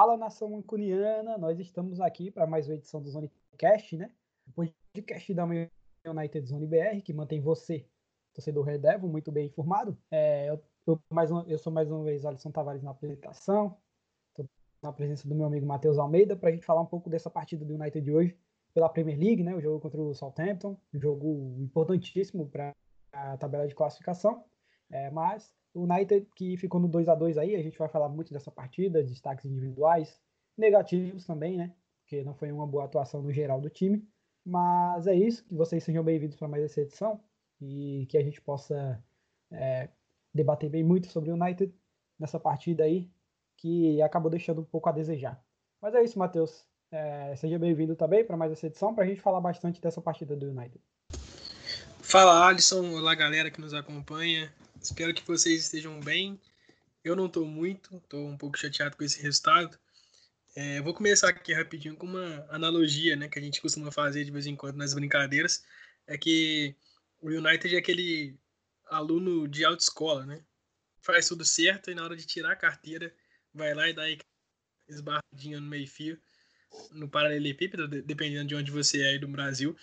Fala nação mancuniana, nós estamos aqui para mais uma edição do Zonecast, né? O podcast da United Zone BR, que mantém você, torcedor Red Devil, muito bem informado. É, eu, eu, mais uma, eu sou mais uma vez Alisson Tavares na apresentação, estou na presença do meu amigo Matheus Almeida, para a gente falar um pouco dessa partida do United de hoje pela Premier League, né? O jogo contra o Southampton, um jogo importantíssimo para a tabela de classificação. É, mas o United que ficou no 2 a 2 aí, a gente vai falar muito dessa partida, destaques individuais, negativos também, né? Porque não foi uma boa atuação no geral do time. Mas é isso, que vocês sejam bem-vindos para mais essa edição e que a gente possa é, debater bem muito sobre o United nessa partida aí, que acabou deixando um pouco a desejar. Mas é isso, Matheus. É, seja bem-vindo também para mais essa edição, para a gente falar bastante dessa partida do United. Fala, Alisson. Olá, galera que nos acompanha. Espero que vocês estejam bem. Eu não estou muito, estou um pouco chateado com esse resultado. É, vou começar aqui rapidinho com uma analogia né, que a gente costuma fazer de vez em quando nas brincadeiras. É que o United é aquele aluno de autoescola, né? Faz tudo certo e na hora de tirar a carteira vai lá e dá esbarradinha no meio-fio, no paralelepípedo, dependendo de onde você é aí do Brasil.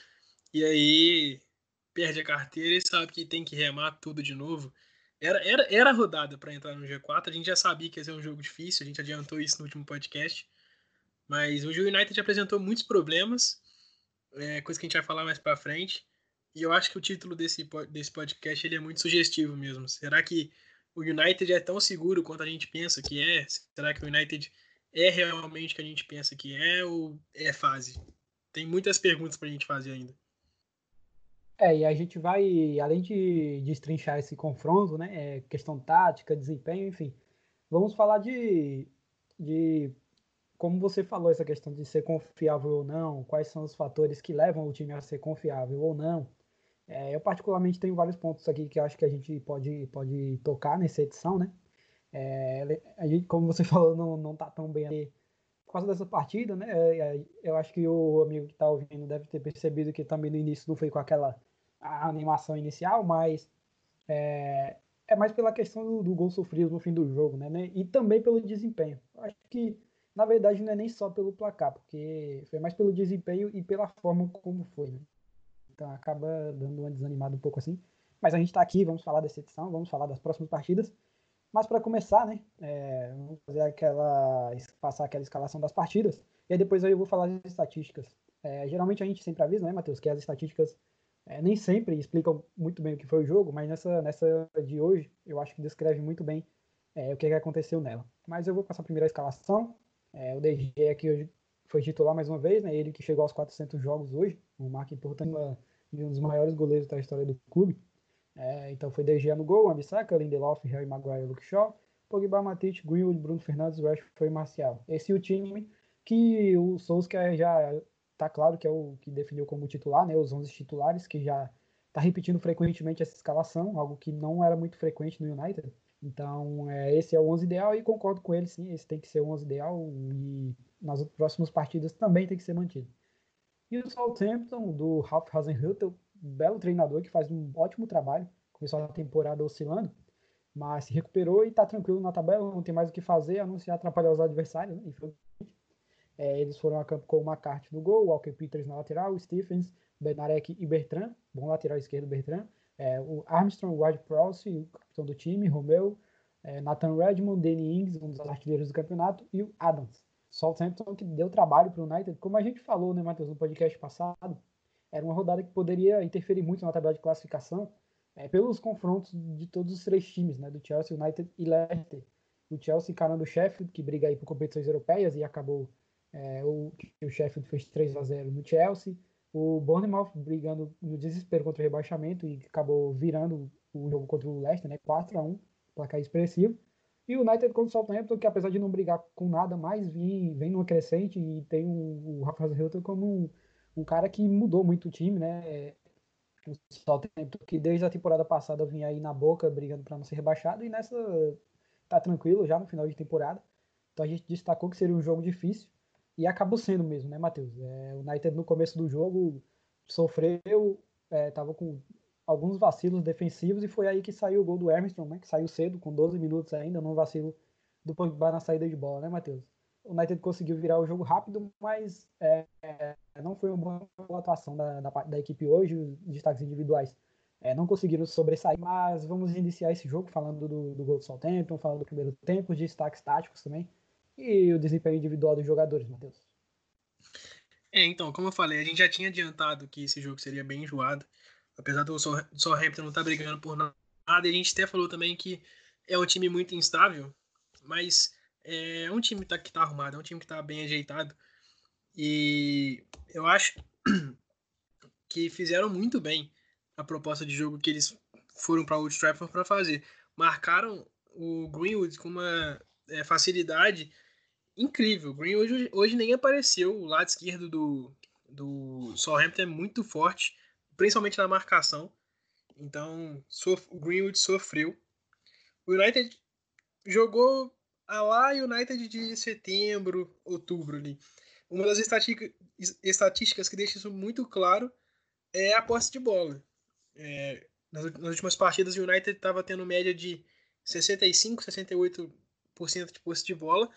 E aí perde a carteira e sabe que tem que remar tudo de novo. Era, era, era rodada para entrar no G4, a gente já sabia que ia ser um jogo difícil, a gente adiantou isso no último podcast. Mas hoje o United apresentou muitos problemas, é, coisa que a gente vai falar mais para frente. E eu acho que o título desse, desse podcast ele é muito sugestivo mesmo. Será que o United é tão seguro quanto a gente pensa que é? Será que o United é realmente o que a gente pensa que é ou é fase? Tem muitas perguntas para a gente fazer ainda. É, e a gente vai, além de destrinchar esse confronto, né, é, questão tática, desempenho, enfim, vamos falar de, de como você falou, essa questão de ser confiável ou não, quais são os fatores que levam o time a ser confiável ou não. É, eu, particularmente, tenho vários pontos aqui que acho que a gente pode, pode tocar nessa edição, né? É, a gente, como você falou, não, não tá tão bem ali por causa dessa partida, né? É, eu acho que o amigo que está ouvindo deve ter percebido que também no início não foi com aquela a animação inicial, mas é, é mais pela questão do, do, gol sofrido no fim do jogo, né, né? E também pelo desempenho. Acho que, na verdade, não é nem só pelo placar, porque foi mais pelo desempenho e pela forma como foi, né? Então acaba dando uma desanimada um pouco assim. Mas a gente está aqui, vamos falar dessa edição, vamos falar das próximas partidas. Mas para começar, né, é, vamos fazer aquela, passar aquela escalação das partidas. E aí depois eu vou falar das estatísticas. É, geralmente a gente sempre avisa, né, Matheus, que as estatísticas é, nem sempre explicam muito bem o que foi o jogo, mas nessa, nessa de hoje eu acho que descreve muito bem é, o que, que, aconteceu nela. Mas eu vou passar a primeira escalação. É, o DG aqui hoje foi titular mais uma vez, né? ele que chegou aos 400 jogos hoje, um marca importante de um dos maiores goleiros da história do clube. É, então foi DG no gol, Ambissaca, Lindelof, Harry Maguire, Luke Shaw, Pogba, Matite, Greenwood, Bruno Fernandes, Rashford foi Marcial. Esse é o time que o Solskjaer já tá claro que é o que definiu como titular, né, os 11 titulares, que já tá repetindo frequentemente essa escalação, algo que não era muito frequente no United. Então, é, esse é o 11 ideal e concordo com ele, sim, esse tem que ser o 11 ideal e nas próximas partidas também tem que ser mantido. E o Southampton, do Ralph Hasenhüttl, belo treinador que faz um ótimo trabalho, começou a temporada oscilando, mas se recuperou e está tranquilo na tabela, não tem mais o que fazer, a não ser atrapalhar os adversários, né? É, eles foram a campo com o McCarthy no gol, Walker Peters na lateral, Stephens, Benarek e Bertrand, bom lateral esquerdo Bertrand, é, o Armstrong, Ward Prowse, o capitão do time, Romeu, é, Nathan Redmond, Danny Ings, um dos artilheiros do campeonato, e o Adams. Southampton que deu trabalho para o United, como a gente falou, né, Matheus, no podcast passado, era uma rodada que poderia interferir muito na tabela de classificação, é, pelos confrontos de todos os três times, né, do Chelsea, United e Leicester. O Chelsea encarando o Sheffield, que briga aí por competições europeias e acabou é, o, o Sheffield fez 3 a 0 no Chelsea. O Bournemouth brigando no desespero contra o rebaixamento e acabou virando o jogo contra o Leicester, né? 4 a 1 placar expressivo. E o United contra o Southampton, que apesar de não brigar com nada mais, vem, vem numa crescente e tem um, o Rafael Hilton como um, um, cara que mudou muito o time, né? O Southampton que desde a temporada passada vinha aí na boca brigando para não ser rebaixado e nessa tá tranquilo já no final de temporada. Então a gente destacou que seria um jogo difícil. E acabou sendo mesmo, né, Matheus? É, o United no começo do jogo sofreu, estava é, com alguns vacilos defensivos e foi aí que saiu o gol do Armstrong, né, que saiu cedo, com 12 minutos ainda, num vacilo do Pogba na saída de bola, né, Matheus? o United conseguiu virar o jogo rápido, mas é, não foi uma boa atuação da, da, da, equipe hoje, os destaques individuais é, não conseguiram sobressair, mas vamos iniciar esse jogo falando do, do gol do Southampton, falando do primeiro tempo, os destaques táticos também, e o desempenho individual dos jogadores, Matheus. É, então, como eu falei, a gente já tinha adiantado que esse jogo seria bem enjoado, apesar do Southampton não estar tá brigando por nada, e a gente até falou também que é um time muito instável, mas é um time que tá, que tá arrumado, é um time que está bem ajeitado, e eu acho que fizeram muito bem a proposta de jogo que eles foram para Old Trafford para fazer. Marcaram o Greenwood com uma é, facilidade incrível. Greenwood hoje, hoje nem apareceu. O lado esquerdo do, do Southampton é muito forte, principalmente na marcação. Então, o Greenwood sofreu. O United jogou a lá United de setembro, outubro ali. Uma das estatísticas que deixa isso muito claro é a posse de bola. É, nas, nas, últimas partidas, o United estava tendo média de 65, 68% de posse de bola.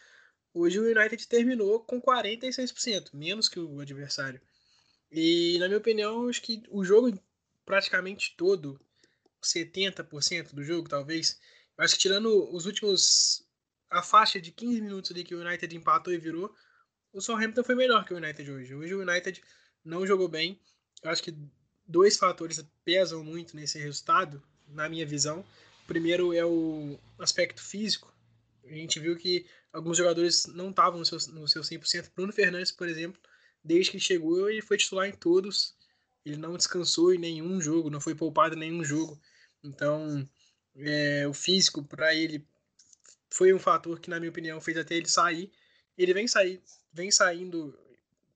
Hoje o United terminou com 46%, menos que o adversário. E, na minha opinião, acho que o jogo praticamente todo, 70% do jogo, talvez, acho que tirando os últimos. a faixa de 15 minutos ali que o United empatou e virou, o Southampton foi melhor que o United hoje. Hoje o United não jogou bem. Eu acho que dois fatores pesam muito nesse resultado, na minha visão. O primeiro é o aspecto físico. A gente viu que alguns jogadores não estavam no seu, no seu 100%. Bruno Fernandes, por exemplo, desde que chegou, ele foi titular em todos. Ele não descansou em nenhum jogo, não foi poupado em nenhum jogo. Então, é, o físico para ele foi um fator que, na minha opinião, fez até ele sair. Ele vem sair, vem saindo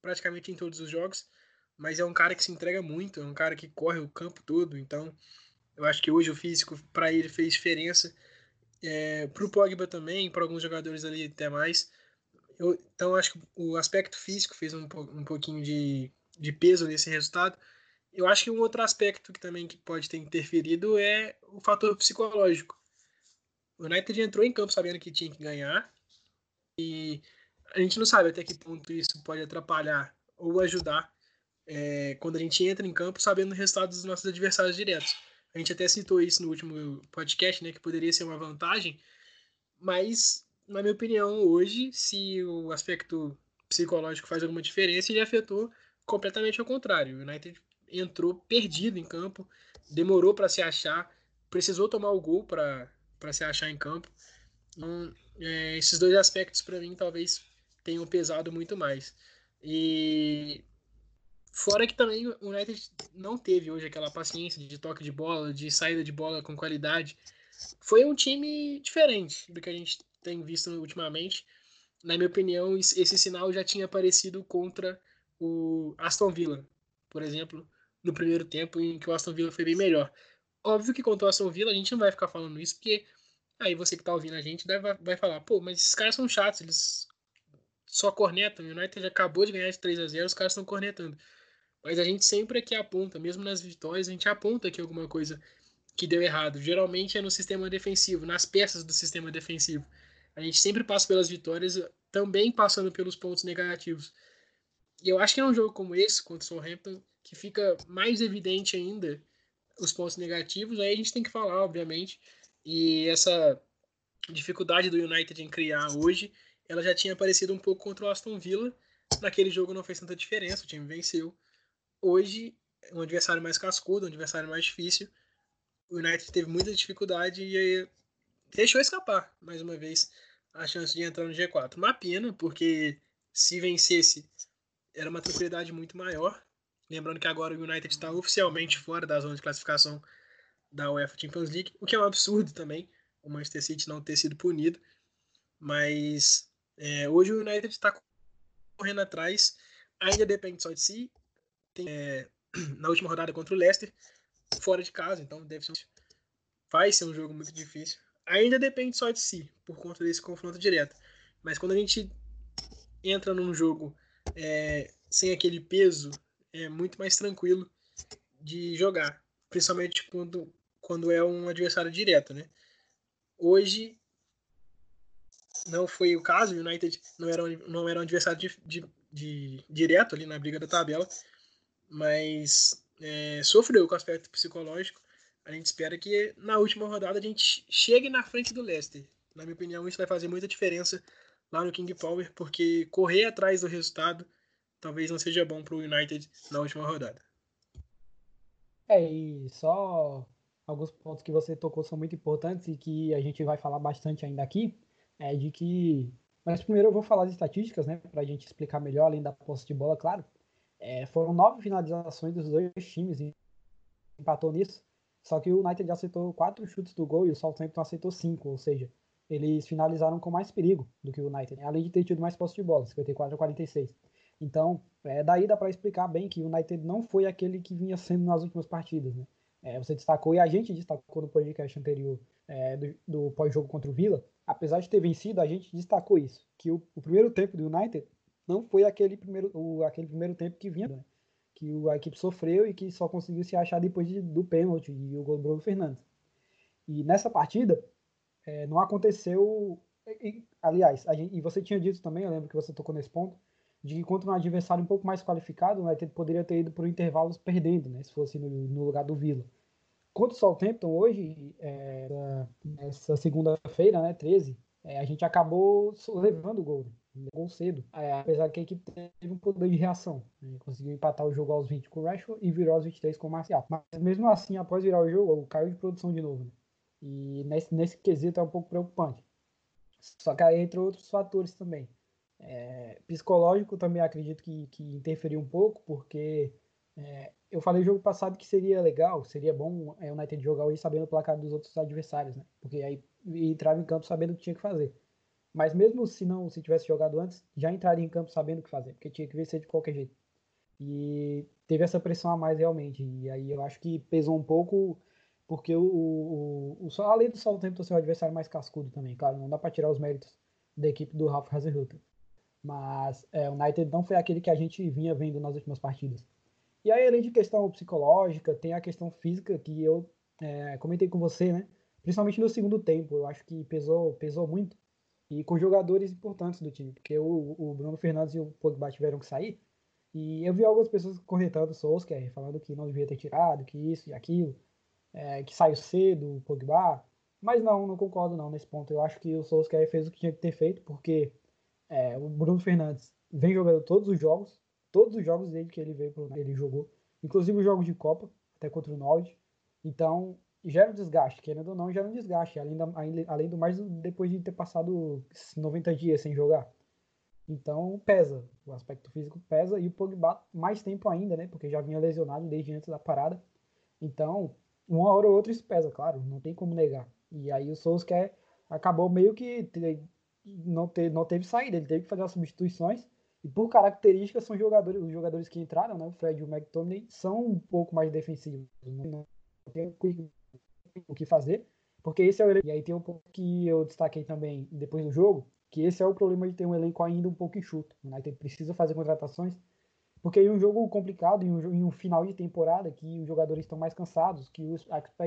praticamente em todos os jogos mas é um cara que se entrega muito, é um cara que corre o campo todo, então eu acho que hoje o físico para ele fez diferença. É, para o Pogba também, para alguns jogadores ali até mais. Eu, então acho que o aspecto físico fez um, um pouquinho de, de peso nesse resultado. Eu acho que um outro aspecto que também que pode ter interferido é o fator psicológico. O United entrou em campo sabendo que tinha que ganhar e a gente não sabe até que ponto isso pode atrapalhar ou ajudar é, quando a gente entra em campo sabendo o resultado dos nossos adversários diretos. A gente até citou isso no último podcast, né, que poderia ser uma vantagem, mas, na minha opinião, hoje, se o aspecto psicológico faz alguma diferença, ele afetou completamente ao contrário. O United entrou perdido em campo, demorou para se achar, precisou tomar o gol para se achar em campo. Então, é, esses dois aspectos, para mim, talvez tenham pesado muito mais. E Fora que também o United não teve hoje aquela paciência de toque de bola, de saída de bola com qualidade. Foi um time diferente do que a gente tem visto ultimamente. Na minha opinião, esse sinal já tinha aparecido contra o Aston Villa, por exemplo, no primeiro tempo, em que o Aston Villa foi bem melhor. Óbvio que contra o Aston Villa a gente não vai ficar falando isso, porque aí você que tá ouvindo a gente deve, vai falar, pô, mas esses caras são chatos, eles só cornetam. O United acabou de ganhar de 3 a 0 os caras estão cornetando. Mas a gente sempre aqui aponta, mesmo nas vitórias, a gente aponta aqui alguma coisa que deu errado. Geralmente é no sistema defensivo, nas peças do sistema defensivo. A gente sempre passa pelas vitórias, também passando pelos pontos negativos. E eu acho que é um jogo como esse, contra o Southampton, que fica mais evidente ainda os pontos negativos. Aí a gente tem que falar, obviamente. E essa dificuldade do United em criar hoje, ela já tinha aparecido um pouco contra o Aston Villa. Naquele jogo não fez tanta diferença, o time venceu hoje um adversário mais cascudo, um adversário mais difícil. O United teve muita dificuldade e deixou escapar, mais uma vez, a chance de entrar no G4. Uma pena, porque se vencesse, era uma tranquilidade muito maior. Lembrando que agora o United está oficialmente fora da zona de classificação da UEFA Champions League, o que é um absurdo também, o Manchester City não ter sido punido. Mas é, hoje o United está correndo atrás, ainda depende só de si, tem, é, na última rodada contra o Leicester, fora de casa, então deve ser um, vai ser um jogo muito difícil. Ainda depende só de si, por conta desse confronto direto. Mas quando a gente entra num jogo é, sem aquele peso, é muito mais tranquilo de jogar, principalmente quando, quando é um adversário direto, né? Hoje não foi o caso, o United não era, não era um adversário de, de, de direto ali na briga da tabela, mas é, sofreu com o aspecto psicológico. A gente espera que na última rodada a gente chegue na frente do Leicester. Na minha opinião, isso vai fazer muita diferença lá no King Power, porque correr atrás do resultado talvez não seja bom para o United na última rodada. É, e só alguns pontos que você tocou são muito importantes e que a gente vai falar bastante ainda aqui, é de que... Mas primeiro eu vou falar de estatísticas, né, para a gente explicar melhor, além da posse de bola, claro. É, foram nove finalizações dos dois times e empatou nisso. Só que o United aceitou quatro chutes do gol e o Southampton aceitou cinco, ou seja, eles finalizaram com mais perigo do que o United, além de ter tido mais posse de bola, 54 a 46. Então, é, daí dá para explicar bem que o United não foi aquele que vinha sendo nas últimas partidas. Né? É, você destacou, e a gente destacou no podcast anterior é, do, do pós-jogo contra o Villa, apesar de ter vencido, a gente destacou isso, que o, o primeiro tempo do United não foi aquele primeiro, o, aquele primeiro tempo que vinha, né? que a equipe sofreu e que só conseguiu se achar depois de, do pênalti e o gol do Bruno Fernandes. E nessa partida, é, não aconteceu. E, aliás, gente, e você tinha dito também, eu lembro que você tocou nesse ponto, de que contra um adversário um pouco mais qualificado, o United poderia ter ido por intervalos perdendo, né, se fosse no, no lugar do Vila. Contra o Southampton hoje, é, nessa segunda-feira, né, 13, é, a gente acabou levando o gol, né, gol cedo, é, apesar que a equipe teve um poder de reação. Né, conseguiu empatar o jogo aos 20 com o Rashford e virou aos 23 com o Marcial. Mas mesmo assim, após virar o jogo, caiu de produção de novo. Né? E nesse, nesse quesito é um pouco preocupante. Só que aí entra outros fatores também. É, psicológico também acredito que, que interferiu um pouco, porque é, eu falei no jogo passado que seria legal, seria bom é, o United jogar hoje sabendo o placar dos outros adversários, né? Porque aí entrava em campo sabendo o que tinha que fazer. Mas mesmo se não, se tivesse jogado antes, já entraria em campo sabendo o que fazer, porque tinha que vencer de qualquer jeito. E teve essa pressão a mais realmente. E aí eu acho que pesou um pouco porque o, o, o, além do Southampton ser o adversário mais cascudo também, claro, não dá para tirar os méritos da equipe do Ralph Hasenhutter. Mas é, o United não foi aquele que a gente vinha vendo nas últimas partidas. E aí, além de questão psicológica, tem a questão física que eu é, comentei com você, né? Principalmente no segundo tempo, eu acho que pesou, pesou muito. E com jogadores importantes do time, porque o, o Bruno Fernandes e o Pogba tiveram que sair. E eu vi algumas pessoas corretando o Solskjaer, falando que não devia ter tirado, que isso e aquilo é, que saiu cedo, o Pogba. Mas não, não concordo não nesse ponto. Eu acho que o Solskjaer fez o que tinha que ter feito, porque é, o Bruno Fernandes vem jogando todos os jogos, todos os jogos desde que ele veio pro ele jogou, inclusive os jogos de Copa, até contra o Norwich. Então, gera um desgaste, querendo ou não, gera um desgaste, além, da, além do mais depois de ter passado 90 dias sem jogar. Então pesa, o aspecto físico pesa e o Pogba mais tempo ainda, né? Porque já vinha lesionado desde antes da parada. Então, uma hora ou outra isso pesa, claro, não tem como negar. E aí o Souls quer acabou meio que não, te, não teve saída, ele teve que fazer as substituições. E por características são jogadores, os jogadores que entraram, né, o Fred e o McTominay, são um pouco mais defensivos. Não tem o que fazer, porque esse é o E aí tem um ponto que eu destaquei também depois do jogo, que esse é o problema de ter um elenco ainda um pouco enxuto. O United precisa fazer contratações porque em um jogo complicado, em um, em um, final de temporada, que os jogadores estão mais cansados, que o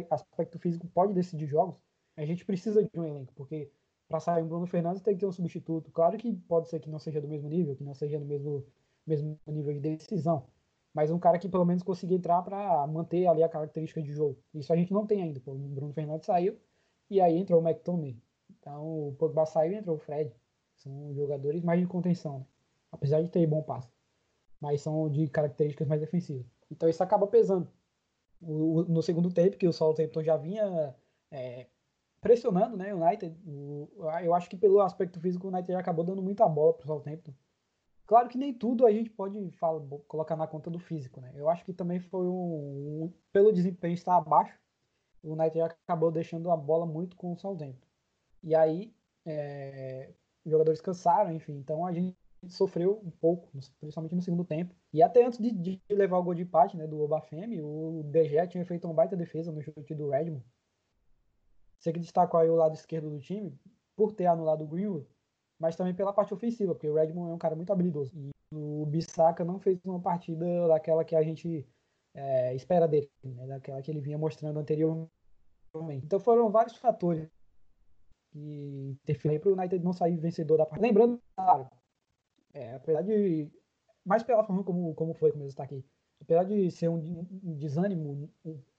aspecto físico pode decidir jogos, a gente precisa de um elenco, porque para sair um Bruno Fernandes tem que ter um substituto. Claro que pode ser que não seja do mesmo nível, que não seja do mesmo, mesmo nível de decisão, mas um cara que pelo menos consiga entrar para manter ali a característica de jogo. Isso a gente não tem ainda. Pô. O Bruno Fernandes saiu e aí entrou o McTominay. Então o Pogba saiu e entrou o Fred. São jogadores mais de contenção, né? apesar de ter bom passe mas são de características mais defensivas. Então isso acaba pesando. O, no segundo tempo, que o Southampton já vinha é, pressionando né, o United, o, eu acho que pelo aspecto físico o United já acabou dando muita bola para o Southampton. Claro que nem tudo a gente pode fala, colocar na conta do físico, né? Eu acho que também foi um, um pelo desempenho estar abaixo, o United acabou deixando a bola muito com o Southampton. E aí, é, os jogadores cansaram, enfim. Então a gente sofreu um pouco, principalmente no segundo tempo. E até antes de, de levar o gol de empate né, do Obafemi, o DG tinha feito uma baita defesa no chute do Redmond. Você que destacou aí o lado esquerdo do time, por ter anulado o Greenwood, mas também pela parte ofensiva, porque o Redmond é um cara muito habilidoso. E o Bissaka não fez uma partida daquela que a gente é, espera dele, né, daquela que ele vinha mostrando anteriormente. Então foram vários fatores que interferiu para o United não sair vencedor da partida. Lembrando, claro, é, apesar de. Mais pela forma como, como foi, como está aqui. Apesar de ser um, desânimo,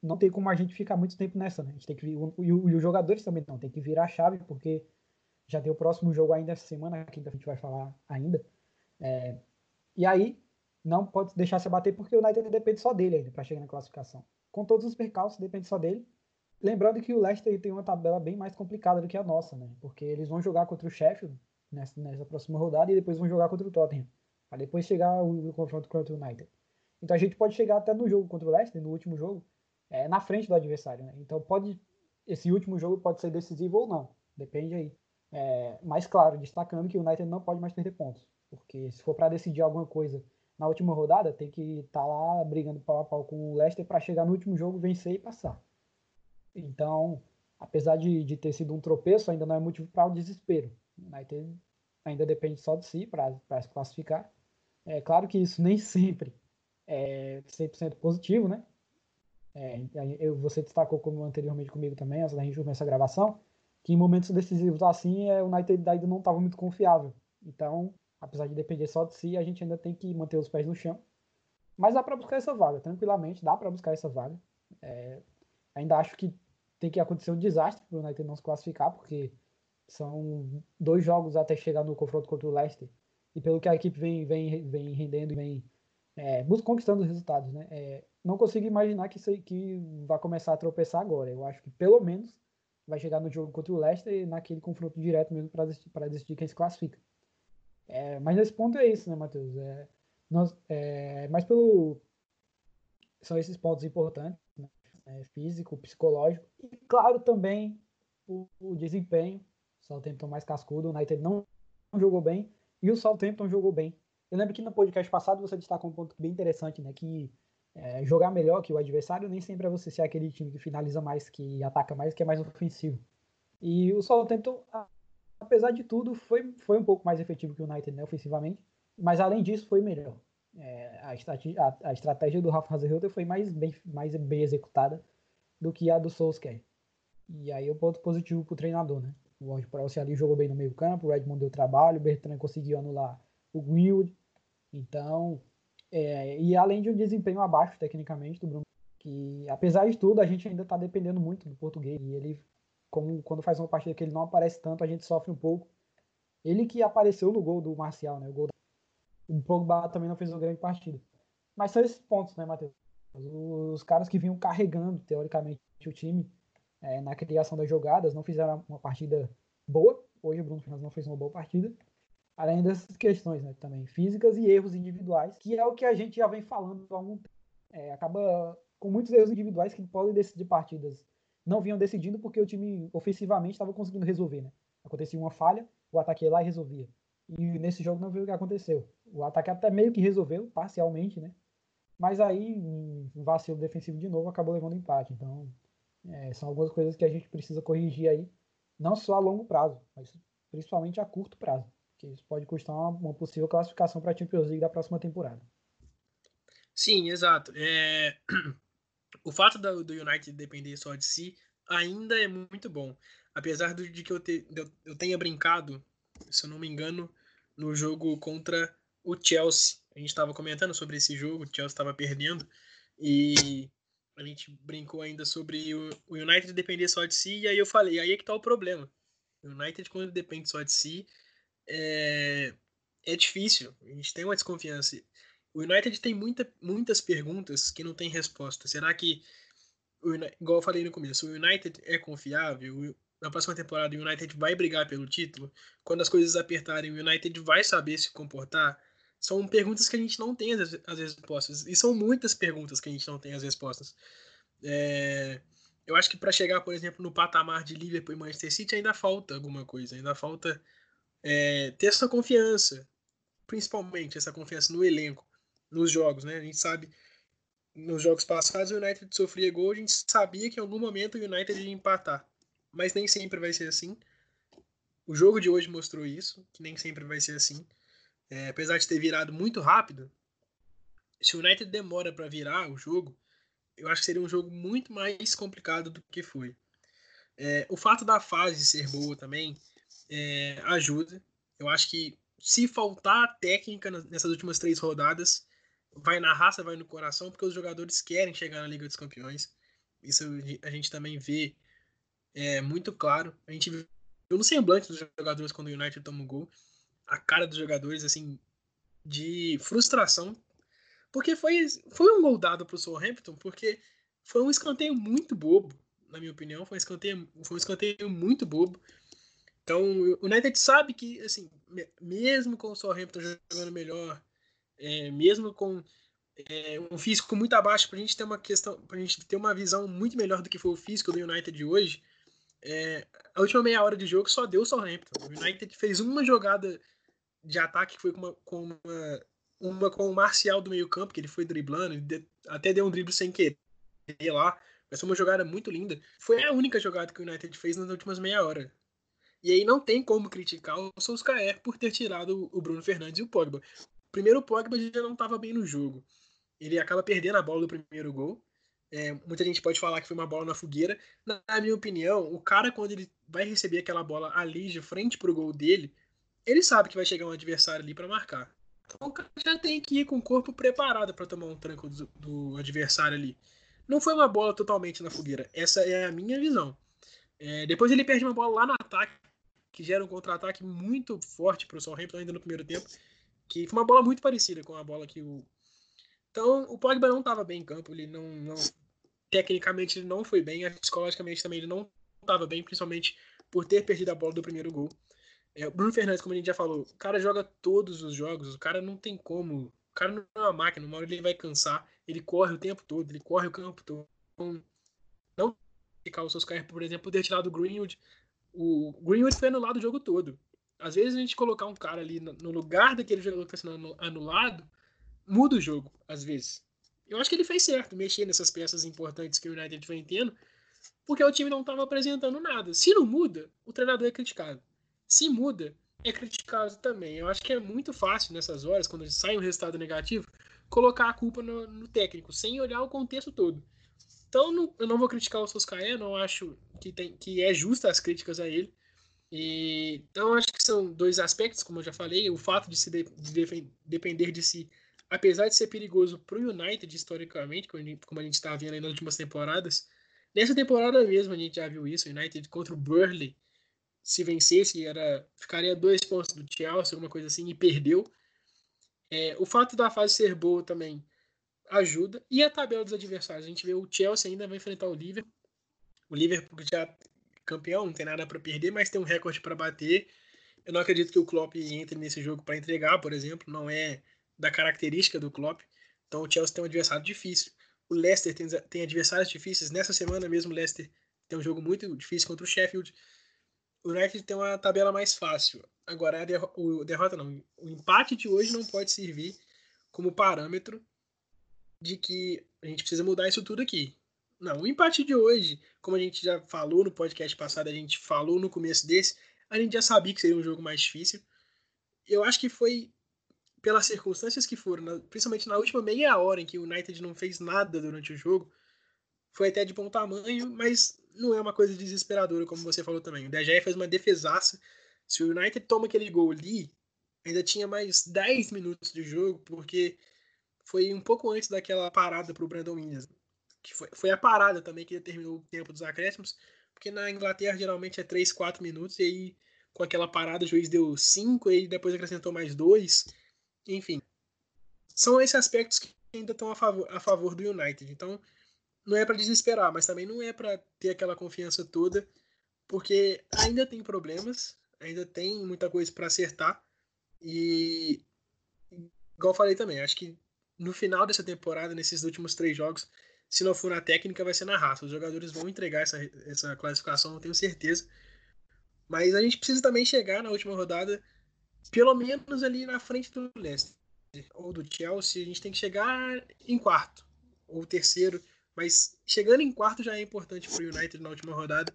não tem como a gente ficar muito tempo nessa, né? A gente tem que, e os jogadores também não, tem que virar a chave, porque já tem o próximo jogo ainda essa semana, que a gente vai falar ainda. É, e aí, não pode deixar se abater, porque o United depende só dele ainda para chegar na classificação. Com todos os percalços, depende só dele. Lembrando que o Leicester tem uma tabela bem mais complicada do que a nossa, né? Porque eles vão jogar contra o Sheffield nessa, nessa próxima rodada e depois vão jogar contra o Tottenham. Para depois chegar o, o, confronto contra o United. Então a gente pode chegar até no jogo contra o Leicester, no último jogo, é, na frente do adversário, né? Então pode. Esse último jogo pode ser decisivo ou não. Depende aí. É, mas claro, destacando que o United não pode mais perder pontos. Porque se for para decidir alguma coisa na última rodada, tem que estar tá lá brigando pau a pau com o Leicester para chegar no último jogo, vencer e passar. Então, apesar de, de ter sido um tropeço, ainda não é motivo para o desespero. O United ainda depende só de si para se classificar. É claro que isso nem sempre é 100% positivo, né? É, eu, você destacou como anteriormente comigo também, antes da gente começar a gravação, que em momentos decisivos assim, é, o United ainda não estava muito confiável. Então, apesar de depender só de si, a gente ainda tem que manter os pés no chão. Mas dá para buscar essa vaga, tranquilamente, dá para buscar essa vaga. É, ainda acho que tem que acontecer um desastre para o United não se classificar, porque são dois jogos até chegar no confronto contra o Leicester. E pelo que a equipe vem, vem, vem rendendo vem é, conquistando os resultados, né? É, não consigo imaginar que, isso, que vai começar a tropeçar agora. Eu acho que pelo menos vai chegar no jogo contra o Leicester naquele confronto direto mesmo para decidir, decidir quem se classifica. É, mas nesse ponto é isso, né, Matheus? É, nós, é, mas pelo. São esses pontos importantes, né? É, físico, psicológico. E, claro, também o, o desempenho. O Southampton mais cascudo, o United não, não jogou bem e o Southampton jogou bem. Eu lembro que no podcast passado você destacou um ponto bem interessante, né? Que é, jogar melhor que o adversário nem sempre é você ser aquele time que finaliza mais, que ataca mais, que é mais ofensivo. E o Southampton, apesar de tudo, foi, foi um pouco mais efetivo que o United, né, ofensivamente. Mas além disso, foi melhor. É, a, a, a, estratégia do Rafa Hasenhutter foi mais bem, mais bem executada do que a do Solskjaer. E aí o ponto positivo para o treinador, né? O Ward ali jogou bem no meio campo, o Redmond deu trabalho, o Bertrand conseguiu anular o Greenwood. Então, é, e além de um desempenho abaixo tecnicamente do Bruno, que apesar de tudo a gente ainda está dependendo muito do português. E ele como quando faz uma partida que ele não aparece tanto, a gente sofre um pouco. Ele que apareceu no gol do Marcial, né? O gol da... O Pogba também não fez uma grande partida. Mas são esses pontos, né, Matheus? Os caras que vinham carregando, teoricamente, o time é, na criação das jogadas não fizeram uma partida boa. Hoje o Bruno Fernandes não fez uma boa partida. Além dessas questões né, também físicas e erros individuais, que é o que a gente já vem falando há algum tempo. É, acaba com muitos erros individuais que podem decidir partidas não vinham decidindo porque o time ofensivamente estava conseguindo resolver, né? Acontecia uma falha, o ataque ia lá e resolvia. E nesse jogo não viu o que aconteceu. O ataque até meio que resolveu, parcialmente, né? Mas aí, um vacilo defensivo de novo, acabou levando empate. Então, é, são algumas coisas que a gente precisa corrigir aí, não só a longo prazo, mas principalmente a curto prazo. Que isso pode custar uma, uma possível classificação para a Champions League da próxima temporada. Sim, exato. É... o fato do, do United depender só de si ainda é muito bom. Apesar de que eu, te, eu tenha brincado, se eu não me engano, no jogo contra o Chelsea. A gente estava comentando sobre esse jogo, o Chelsea estava perdendo, e a gente brincou ainda sobre o, o United depender só de si, e aí eu falei, aí é que tá o problema. O United, quando depende só de si, é, é difícil. A gente tem uma desconfiança. O United tem muita, muitas perguntas que não tem resposta. Será que, o, igual eu falei no começo, o United é confiável? Na próxima temporada, o United vai brigar pelo título? Quando as coisas apertarem, o United vai saber se comportar? São perguntas que a gente não tem as, as respostas. E são muitas perguntas que a gente não tem as respostas. É, eu acho que para chegar, por exemplo, no patamar de Liverpool e Manchester City, ainda falta alguma coisa. Ainda falta é, ter essa confiança. Principalmente essa confiança no elenco nos jogos, né? A gente sabe, nos jogos passados o United sofria gol, a gente sabia que em algum momento o United ia empatar. Mas nem sempre vai ser assim. O jogo de hoje mostrou isso, que nem sempre vai ser assim. É, apesar de ter virado muito rápido, se o United demora para virar o jogo, eu acho que seria um jogo muito mais complicado do que foi. É, o fato da fase ser boa também é, ajuda. Eu acho que se faltar técnica nessas últimas três rodadas, vai na raça, vai no coração, porque os jogadores querem chegar na Liga dos Campeões. Isso a gente também vê é, muito claro. A gente viu no semblante dos jogadores quando o United toma um gol. A cara dos jogadores, assim, de frustração. Porque foi, foi um gol dado para o Southampton, porque foi um escanteio muito bobo, na minha opinião. Foi um escanteio, foi um escanteio muito bobo. Então, o United sabe que, assim, mesmo com o Southampton jogando melhor, é, mesmo com é, um físico muito abaixo, para a gente ter uma questão, para a gente ter uma visão muito melhor do que foi o físico do United de hoje, é, a última meia hora de jogo só deu o Southampton. O United fez uma jogada de ataque que foi com uma, com uma, uma com o Marcial do meio campo, que ele foi driblando, ele até deu um drible sem querer lá, mas foi uma jogada muito linda. Foi a única jogada que o United fez nas últimas meia hora. E aí não tem como criticar o Solskjaer por ter tirado o Bruno Fernandes e o Pogba. Primeiro, o Pogba já não estava bem no jogo. Ele acaba perdendo a bola do primeiro gol. É, muita gente pode falar que foi uma bola na fogueira. Na, minha opinião, o cara, quando ele vai receber aquela bola ali de frente pro gol dele, ele sabe que vai chegar um adversário ali para marcar. Então o cara já tem que ir com o corpo preparado para tomar um tranco do, do, adversário ali. Não foi uma bola totalmente na fogueira. Essa é a minha visão. É, depois ele perde uma bola lá no ataque, que gera um contra-ataque muito forte para o Southampton ainda no primeiro tempo, que foi uma bola muito parecida com a bola que o então, o Pogba não estava bem em campo, ele não, não, tecnicamente ele não foi bem, psicologicamente também ele não estava bem, principalmente por ter perdido a bola do primeiro gol. É, o Bruno Fernandes, como a gente já falou, o cara joga todos os jogos, o cara não tem como, o cara não é uma máquina, uma hora ele vai cansar, ele corre o tempo todo, ele corre o campo todo. Então, não ficar os seus caras, por exemplo, ter tirado o Greenwood, o Greenwood foi anulado o jogo todo. Às vezes a gente colocar um cara ali no lugar daquele jogador que está sendo anulado, muda o jogo, às vezes. Eu acho que ele fez certo, mexer nessas peças importantes que o United vem tendo, porque o time não estava apresentando nada. Se não muda, o treinador é criticado. Se muda, é criticado também. Eu acho que é muito fácil nessas horas, quando sai um resultado negativo, colocar a culpa no, no técnico, sem olhar o contexto todo. Então, não, eu não vou criticar o Soscaé, não acho que, tem, que é justa as críticas a ele. E, então, acho que são dois aspectos, como eu já falei, o fato de se de, de depender de si apesar de ser perigoso para o United historicamente, como a gente está vendo aí nas últimas temporadas, nessa temporada mesmo a gente já viu isso, o United contra o Burley, se vencesse, era, ficaria dois pontos do Chelsea, alguma coisa assim, e perdeu. É, o fato da fase ser boa também ajuda. E a tabela dos adversários, a gente vê o Chelsea ainda vai enfrentar o Liverpool. O Liverpool já campeão, não tem nada para perder, mas tem um recorde para bater. Eu não acredito que o Klopp entre nesse jogo para entregar, por exemplo, não é da característica do Klopp. Então o Chelsea tem um adversário difícil. O Leicester tem, tem adversários difíceis. Nessa semana mesmo o Leicester tem um jogo muito difícil contra o Sheffield. O United tem uma tabela mais fácil. Agora, a derro o derrota não. O empate de hoje não pode servir como parâmetro de que a gente precisa mudar isso tudo aqui. Não, o empate de hoje, como a gente já falou no podcast passado, a gente falou no começo desse, a gente já sabia que seria um jogo mais difícil. Eu acho que foi pelas circunstâncias que foram, principalmente na última meia hora em que o United não fez nada durante o jogo, foi até de bom tamanho, mas não é uma coisa desesperadora, como você falou também. O De fez uma defesaça. Se o United toma aquele gol ali, ainda tinha mais 10 minutos de jogo, porque foi um pouco antes daquela parada para o Brandon Williams. Que foi, foi a parada também que determinou o tempo dos acréscimos, porque na Inglaterra geralmente é 3, 4 minutos, e aí com aquela parada o juiz deu 5, e depois acrescentou mais 2. Enfim, são esses aspectos que ainda estão a favor, a favor do United. Então, não é para desesperar, mas também não é para ter aquela confiança toda, porque ainda tem problemas, ainda tem muita coisa para acertar. E, igual falei também, acho que no final dessa temporada, nesses últimos três jogos, se não for na técnica, vai ser na raça. Os jogadores vão entregar essa, essa classificação, eu tenho certeza. Mas a gente precisa também chegar na última rodada pelo menos ali na frente do Leicester ou do Chelsea, a gente tem que chegar em quarto ou terceiro, mas chegando em quarto já é importante para o United na última rodada,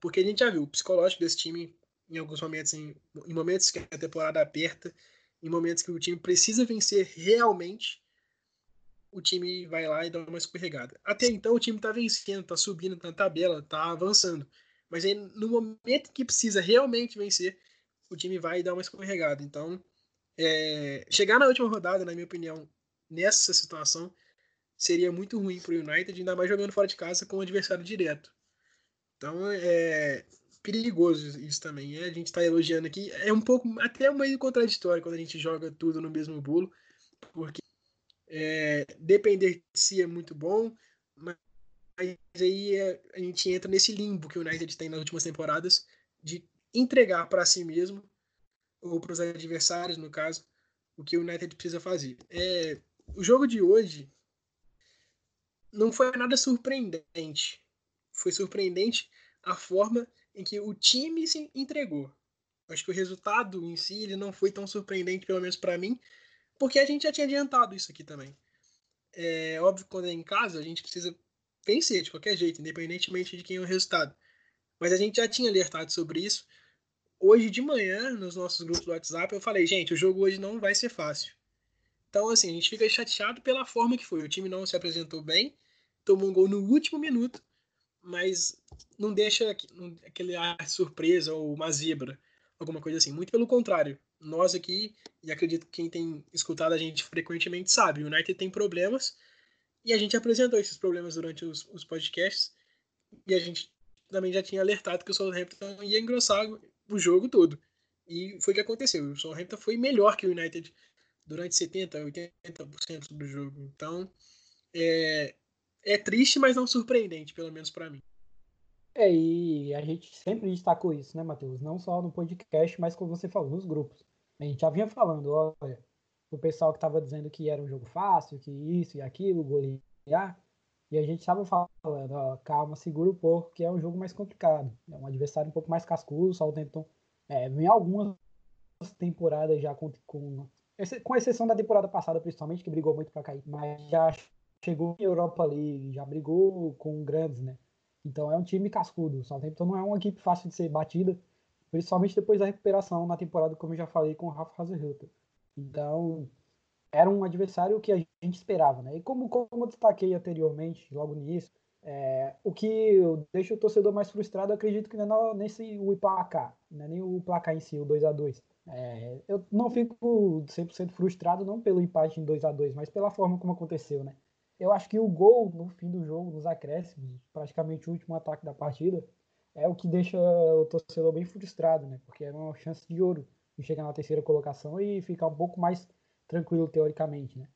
porque a gente já viu o psicológico desse time em alguns momentos, em, em momentos que a temporada aperta, em momentos que o time precisa vencer realmente, o time vai lá e dá uma escorregada. Até então o time está vencendo, está subindo na tabela, está avançando. Mas aí, no momento que precisa realmente vencer, o time vai dar uma escorregada. Então, é, chegar na última rodada, na minha opinião, nessa situação, seria muito ruim para o United, ainda mais jogando fora de casa com um adversário direto. Então, é perigoso isso também. É, a gente está elogiando aqui. É um pouco, até meio contraditório quando a gente joga tudo no mesmo bolo, porque é, depender de si é muito bom, mas aí é, a gente entra nesse limbo que o United tem nas últimas temporadas de entregar para si mesmo ou para os adversários, no caso, o que o United precisa fazer. É, o jogo de hoje não foi nada surpreendente. Foi surpreendente a forma em que o time se entregou. Acho que o resultado em si ele não foi tão surpreendente, pelo menos para mim, porque a gente já tinha adiantado isso aqui também. É óbvio que quando é em casa, a gente precisa vencer de qualquer jeito, independentemente de quem é o resultado. Mas a gente já tinha alertado sobre isso. Hoje de manhã, nos nossos grupos do WhatsApp, eu falei, gente, o jogo hoje não vai ser fácil. Então, assim, a gente fica chateado pela forma que foi. O time não se apresentou bem, tomou um gol no último minuto, mas não deixa aquele ar de surpresa ou uma zebra, alguma coisa assim. Muito pelo contrário nós aqui, e acredito que quem tem escutado a gente frequentemente sabe, o United tem problemas, e a gente apresentou esses problemas durante os, os podcasts, e a gente também já tinha alertado que o Southampton ia engrossar o jogo todo. E foi o que aconteceu. O Southampton foi melhor que o United durante 70%, 80% do jogo. Então, é, é triste, mas não surpreendente, pelo menos para mim. É, e a gente sempre destacou isso, né, Matheus? Não só no podcast, mas como você falou, nos grupos. A gente já vinha falando, olha, o pessoal que estava dizendo que era um jogo fácil, que isso e aquilo, golear, e a gente estava falando, ó, calma, segura o porco, que é um jogo mais complicado. É um adversário um pouco mais cascudo, o Southampton é, algumas temporadas já com, com, com exceção da temporada passada, principalmente, que brigou muito para cair, mas já chegou em Europa League, já brigou com grandes, né? Então é um time cascudo. O Southampton não é uma equipe fácil de ser batida principalmente depois da recuperação na temporada, como eu já falei, com o Rafa Hasenhüttl. Então, era um adversário que a gente esperava, né? E como, como eu destaquei anteriormente, logo nisso, é, o que deixa o torcedor mais frustrado, acredito que não é nesse o placar, não é nem o placar em si, o 2 a 2 é, Eu não fico 100% frustrado, não pelo empate em 2 a 2 mas pela forma como aconteceu, né? Eu acho que o gol no fim do jogo, nos acréscimos, praticamente o último ataque da partida, é o que deixa o torcedor bem frustrado, né? Porque é uma chance de ouro de chegar na terceira colocação e ficar um pouco mais tranquilo teoricamente, né?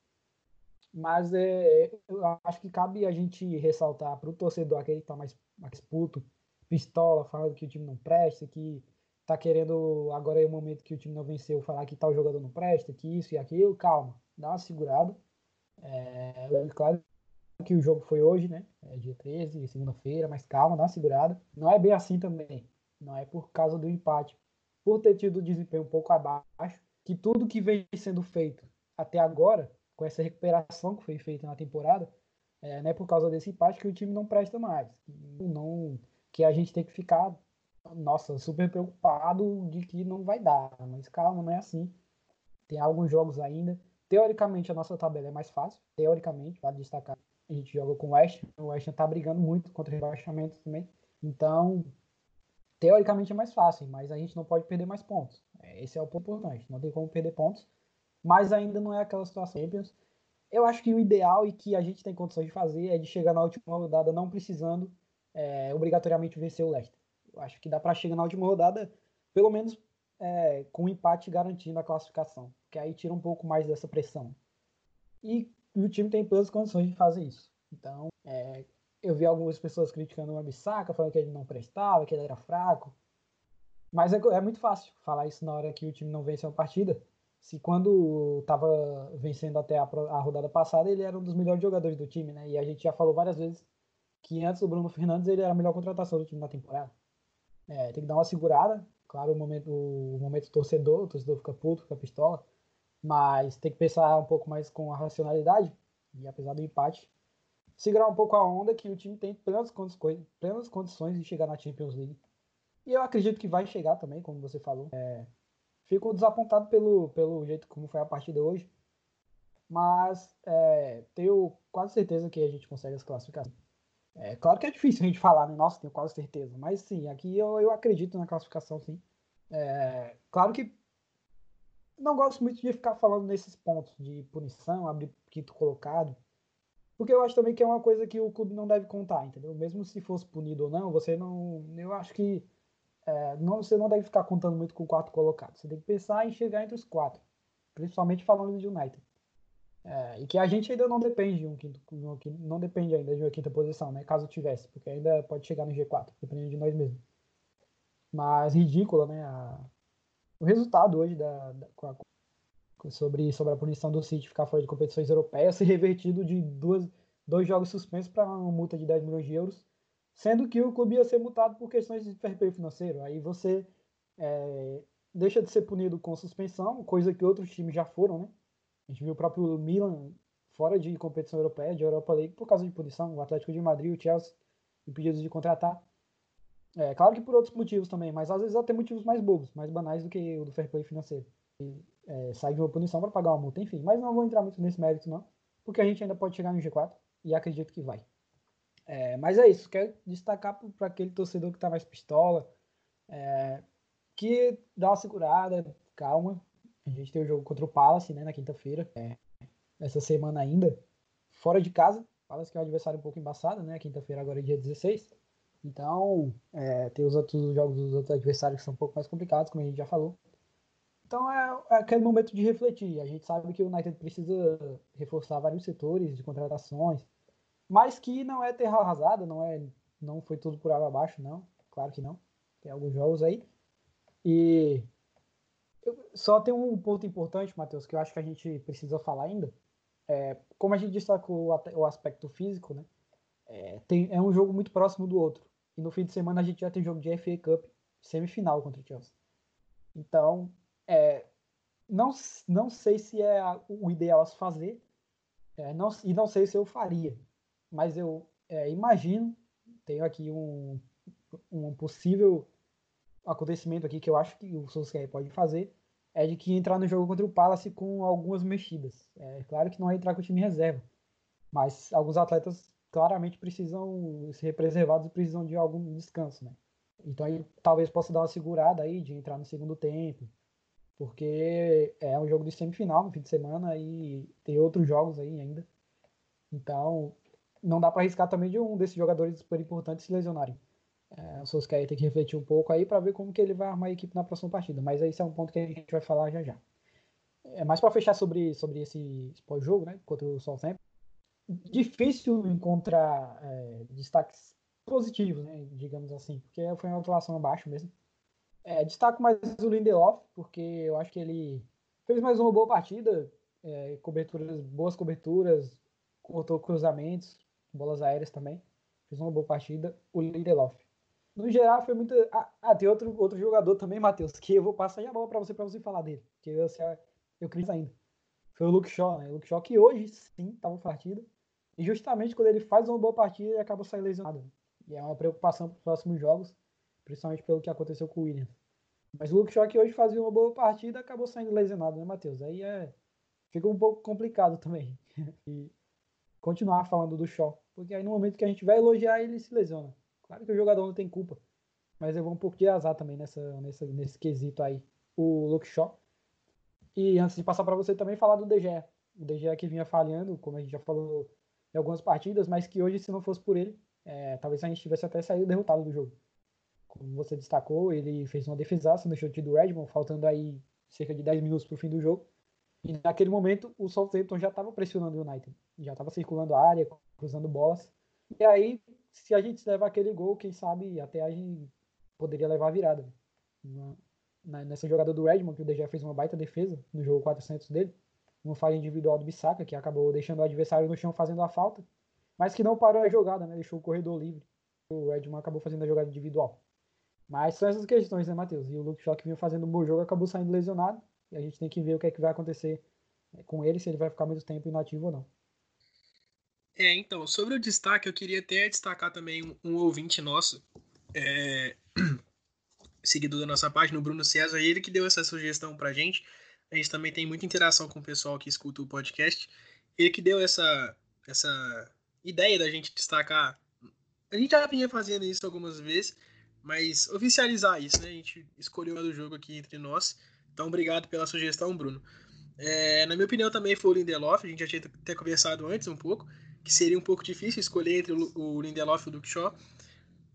Mas é, eu acho que cabe a gente ressaltar para o torcedor aquele que está mais, mais puto, pistola, falando que o time não presta, que tá querendo, agora é o momento que o time não venceu, falar que tal jogador não presta, que isso e aquilo, calma, dá uma segurada. É, claro que o jogo foi hoje, né? É dia 13, segunda-feira, mas calma, dá uma segurada. Não é bem assim também. Não é por causa do empate. Por ter tido o desempenho um pouco abaixo, que tudo que vem sendo feito até agora, com essa recuperação que foi feita na temporada, é, não é por causa desse empate que o time não presta mais. Não, que a gente tem que ficar, nossa, super preocupado de que não vai dar. Mas calma, não é assim. Tem alguns jogos ainda. Teoricamente, a nossa tabela é mais fácil. Teoricamente, vale destacar a gente joga com o West. O West está brigando muito contra o rebaixamento também. Então, teoricamente é mais fácil, mas a gente não pode perder mais pontos. É, esse é o ponto importante. Não tem como perder pontos, mas ainda não é aquela situação Champions. Eu acho que o ideal e que a gente tem condições de fazer é de chegar na última rodada não precisando é, obrigatoriamente vencer o Leicester. Eu acho que dá para chegar na última rodada, pelo menos é, com um empate garantindo a classificação, que aí tira um pouco mais dessa pressão. E e o time tem todas as condições de fazer isso. Então, é, eu vi algumas pessoas criticando o Ambissaca, falando que ele não prestava, que ele era fraco. Mas é, é, muito fácil falar isso na hora que o time não vence uma partida. Se quando estava vencendo até a, a, rodada passada, ele era um dos melhores jogadores do time, né? E a gente já falou várias vezes que antes do Bruno Fernandes ele era a melhor contratação do time na temporada. É, tem que dar uma segurada. Claro, o momento, o momento torcedor, o torcedor fica puto, fica pistola mas tem que pensar um pouco mais com a racionalidade, e apesar do empate, segurar um pouco a onda que o time tem plenas condições, plenas condições de chegar na Champions League. E eu acredito que vai chegar também, como você falou. É, fico desapontado pelo, pelo jeito como foi a partida hoje, mas é, tenho quase certeza que a gente consegue as classificações. É claro que é difícil a gente falar, né? Nossa, tenho quase certeza. Mas sim, aqui eu, eu acredito na classificação, sim. É, claro que não gosto muito de ficar falando nesses pontos de punição, abrir quinto colocado. Porque eu acho também que é uma coisa que o clube não deve contar, entendeu? Mesmo se fosse punido ou não, você não. Eu acho que é, não, você não deve ficar contando muito com o quarto colocado. Você tem que pensar em chegar entre os quatro. Principalmente falando de United. É, e que a gente ainda não depende de um quinto, não depende ainda de uma quinta posição, né? Caso tivesse, porque ainda pode chegar no G4, dependendo de nós mesmos. Mas ridícula, né? A, o resultado hoje da, da a, sobre, sobre a punição do City ficar fora de competições europeias ser revertido de duas, dois jogos suspensos para uma multa de 10 milhões de euros, sendo que o clube ia ser multado por questões de fair play financeiro. Aí você é, deixa de ser punido com suspensão, coisa que outros times já foram, né? A gente viu o próprio Milan fora de competição europeia, de Europa League, por causa de punição. O Atlético de Madrid, o Chelsea, impedidos de contratar. É, claro que por outros motivos também, mas às vezes até motivos mais bobos, mais banais do que o do fair play financeiro. E, é, sai de uma punição para pagar uma multa, enfim. Mas não vou entrar muito nesse mérito, não, porque a gente ainda pode chegar no G4 e acredito que vai. É, mas é isso, quero destacar para aquele torcedor que está mais pistola, é, que dá uma segurada, calma, a gente tem o jogo contra o Palace, né, na quinta-feira. É, essa semana ainda. Fora de casa. Palace que é um adversário um pouco embaçado, né? Quinta-feira agora é dia 16. Então, é, tem os outros jogos dos outros adversários que são um pouco mais complicados, como a gente já falou. Então é, é, aquele momento de refletir. A gente sabe que o United precisa reforçar vários setores de contratações, mas que não é terra arrasada, não é, não foi tudo por água abaixo, não. Claro que não. Tem alguns jogos aí. E só tem um ponto importante, Matheus, que eu acho que a gente precisa falar ainda. É, como a gente destacou o aspecto físico, né? É, tem, é um jogo muito próximo do outro. E no fim de semana a gente já tem jogo de FA Cup semifinal contra o Chelsea. Então, é, não, não sei se é o ideal a se fazer, é, não, e não sei se eu faria, mas eu é, imagino, tenho aqui um, um possível acontecimento aqui que eu acho que o Solskjaer pode fazer é de que entrar no jogo contra o Palace com algumas mexidas. É claro que não é entrar com o time reserva, mas alguns atletas claramente precisam ser preservados e precisam de algum descanso, né? Então aí talvez possa dar uma segurada aí de entrar no segundo tempo, porque é um jogo de semifinal no fim de semana e tem outros jogos aí ainda. Então não dá para arriscar também de um desses jogadores super importantes se lesionarem. É, o Solskjaer tem que refletir um pouco aí para ver como que ele vai armar a equipe na próxima partida. Mas esse é um ponto que a gente vai falar já já. É mais para fechar sobre, sobre esse pós-jogo, né? Contra o Southampton. Difícil encontrar é, destaques positivos, né? Digamos assim, porque foi uma atuação abaixo mesmo. É, destaco mais o Lindelof, porque eu acho que ele fez mais uma boa partida, é, coberturas, boas coberturas, cortou cruzamentos, bolas aéreas também. Fez uma boa partida. O Lindelof no geral, foi muito. Ah, ah, tem outro, outro jogador também, Matheus, que eu vou passar a bola para você, para você falar dele. Que eu, eu queria ainda. Foi o Luke Shaw, né? O Luke Shaw que hoje sim estava partida. E justamente quando ele faz uma boa partida, ele acaba saindo lesionado. E é uma preocupação para os próximos jogos, principalmente pelo que aconteceu com o Williams. Mas o Luke que hoje fazia uma boa partida acabou saindo lesionado, né, Matheus? Aí é. Fica um pouco complicado também. e continuar falando do Shaw. Porque aí no momento que a gente vai elogiar, ele se lesiona. Claro que o jogador não tem culpa, mas eu vou um pouco de azar também nessa, nessa, nesse quesito aí. O Luke Shaw. E antes de passar para você também falar do DG. O DG que vinha falhando, como a gente já falou em algumas partidas, mas que hoje, se não fosse por ele, é, talvez a gente tivesse até saído derrotado do jogo. Como você destacou, ele fez uma defesaça no chute do Redmond, faltando aí cerca de 10 minutos para o fim do jogo. E naquele momento, o Southampton já estava pressionando o United. Já estava circulando a área, cruzando bolas. E aí, se a gente levar aquele gol, quem sabe até a gente poderia levar a virada. Na, nessa jogada do Redmond, que o DG fez uma baita defesa no jogo 400 dele, uma falha individual do Bissaka, que acabou deixando o adversário no chão fazendo a falta, mas que não parou a jogada, né? Deixou o corredor livre. O Redmond acabou fazendo a jogada individual. Mas são essas questões, né, Matheus? E o Luke Shaw que vinha fazendo um bom jogo acabou saindo lesionado. E a gente tem que ver o que é que vai acontecer com ele, se ele vai ficar muito tempo inativo ou não. É, então, sobre o destaque, eu queria até destacar também um, um ouvinte nosso, é, seguidor da nossa página, o Bruno César, ele que deu essa sugestão pra gente. A gente também tem muita interação com o pessoal que escuta o podcast. Ele que deu essa, essa ideia da gente destacar A gente já vinha fazendo isso algumas vezes, mas oficializar isso, né? A gente escolheu o jogo aqui entre nós. Então, obrigado pela sugestão, Bruno. É, na minha opinião, também foi o Lindelof. A gente já tinha até conversado antes um pouco, que seria um pouco difícil escolher entre o Lindelof e o Luke Shaw.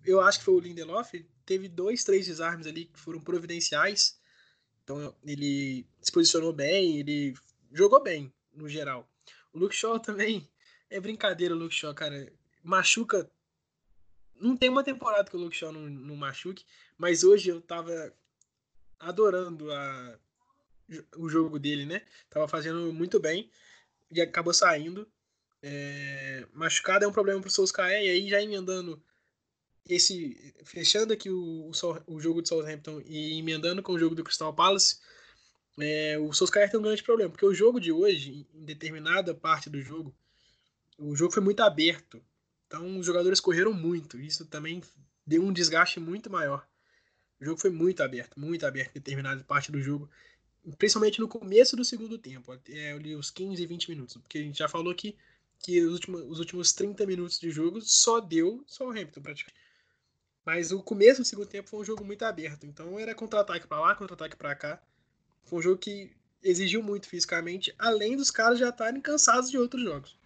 Eu acho que foi o Lindelof. Teve dois, três desarmes ali que foram providenciais. Então, ele se posicionou bem, ele jogou bem, no geral. O Luke Shaw também é brincadeira, o Luke Shaw, cara. Machuca não tem uma temporada que o Luke Shaw não, não machuque, mas hoje eu tava adorando a, o jogo dele, né? Tava fazendo muito bem e acabou saindo. É, machucado é um problema pro Solskjaer, e aí já emendando esse. Fechando aqui o, o, o jogo de Southampton e emendando com o jogo do Crystal Palace, é, o Solskjaer tem um grande problema, porque o jogo de hoje, em determinada parte do jogo, o jogo foi muito aberto. Então os jogadores correram muito. Isso também deu um desgaste muito maior. O jogo foi muito aberto, muito aberto em determinada parte do jogo. Principalmente no começo do segundo tempo, até ali os 15 e 20 minutos. Porque a gente já falou que, que os, últimos, os últimos 30 minutos de jogo só deu Hamilton praticamente. Mas o começo do segundo tempo foi um jogo muito aberto. Então era contra-ataque para lá, contra-ataque para cá. Foi um jogo que exigiu muito fisicamente, além dos caras já estarem cansados de outros jogos.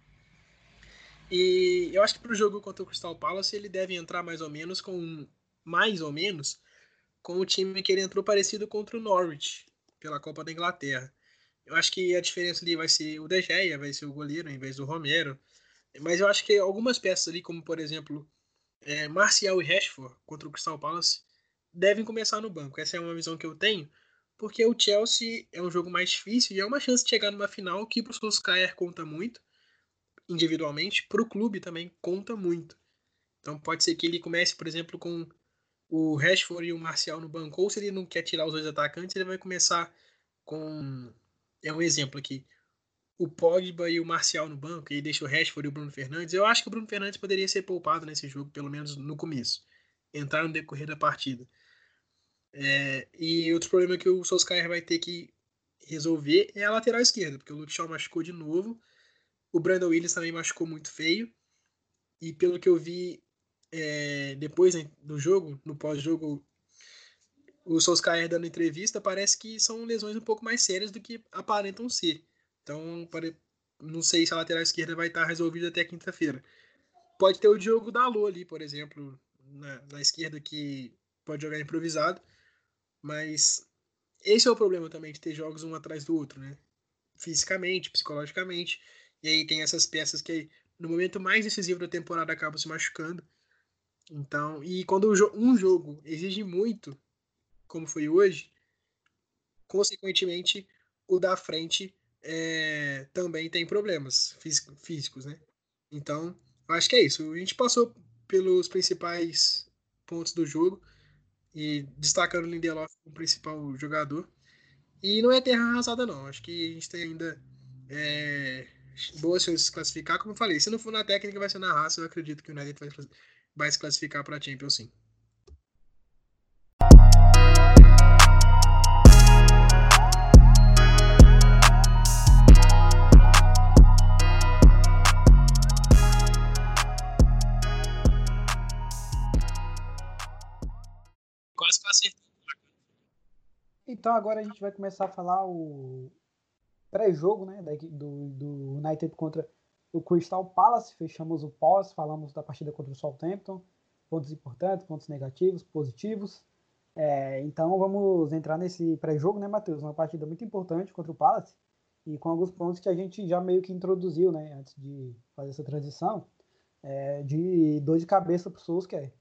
E eu acho que para o jogo contra o Crystal Palace ele deve entrar mais ou menos com mais ou menos com o time que ele entrou parecido contra o Norwich pela Copa da Inglaterra. Eu acho que a diferença ali vai ser o De Gea, vai ser o goleiro em vez do Romero. Mas eu acho que algumas peças ali, como por exemplo é, Marcial e Rashford contra o Crystal Palace, devem começar no banco. Essa é uma visão que eu tenho, porque o Chelsea é um jogo mais difícil e é uma chance de chegar numa final que para o Solskjaer conta muito individualmente, para o clube também conta muito. Então pode ser que ele comece, por exemplo, com o Rashford e o Marcial no banco, ou se ele não quer tirar os dois atacantes, ele vai começar com. É um exemplo aqui. O Pogba e o Marcial no banco, e deixa o Rashford e o Bruno Fernandes. Eu acho que o Bruno Fernandes poderia ser poupado nesse jogo, pelo menos no começo. Entrar no decorrer da partida. É, e outro problema que o Solskjaer vai ter que resolver é a lateral esquerda, porque o Luke Shaw machucou de novo. O Brandon Williams também machucou muito feio. E pelo que eu vi é, depois né, do jogo, no pós-jogo, o Solskjaer dando entrevista, parece que são lesões um pouco mais sérias do que aparentam ser. Então, não sei se a lateral esquerda vai estar resolvida até quinta-feira. Pode ter o Diogo Dalot ali, por exemplo, na, na esquerda, que pode jogar improvisado. Mas esse é o problema também de ter jogos um atrás do outro, né? Fisicamente, psicologicamente. E aí tem essas peças que no momento mais decisivo da temporada acabam se machucando. Então, e quando um jogo exige muito, como foi hoje, consequentemente o da frente é, também tem problemas físicos, né? Então, eu acho que é isso. A gente passou pelos principais pontos do jogo e destacando o Lindelof como principal jogador. E não é terra arrasada, não. Acho que a gente tem ainda é, boas chances de se classificar. Como eu falei, se não for na técnica, vai ser na raça. Eu acredito que o United vai, vai se classificar para a Champions, sim. Então agora a gente vai começar a falar o pré-jogo, né, do, do United contra o Crystal Palace. Fechamos o pós, falamos da partida contra o Southampton, pontos importantes, pontos negativos, positivos. É, então vamos entrar nesse pré-jogo, né, Matheus? Uma partida muito importante contra o Palace e com alguns pontos que a gente já meio que introduziu, né, antes de fazer essa transição, é, de dor de cabeça para o Solskjaer,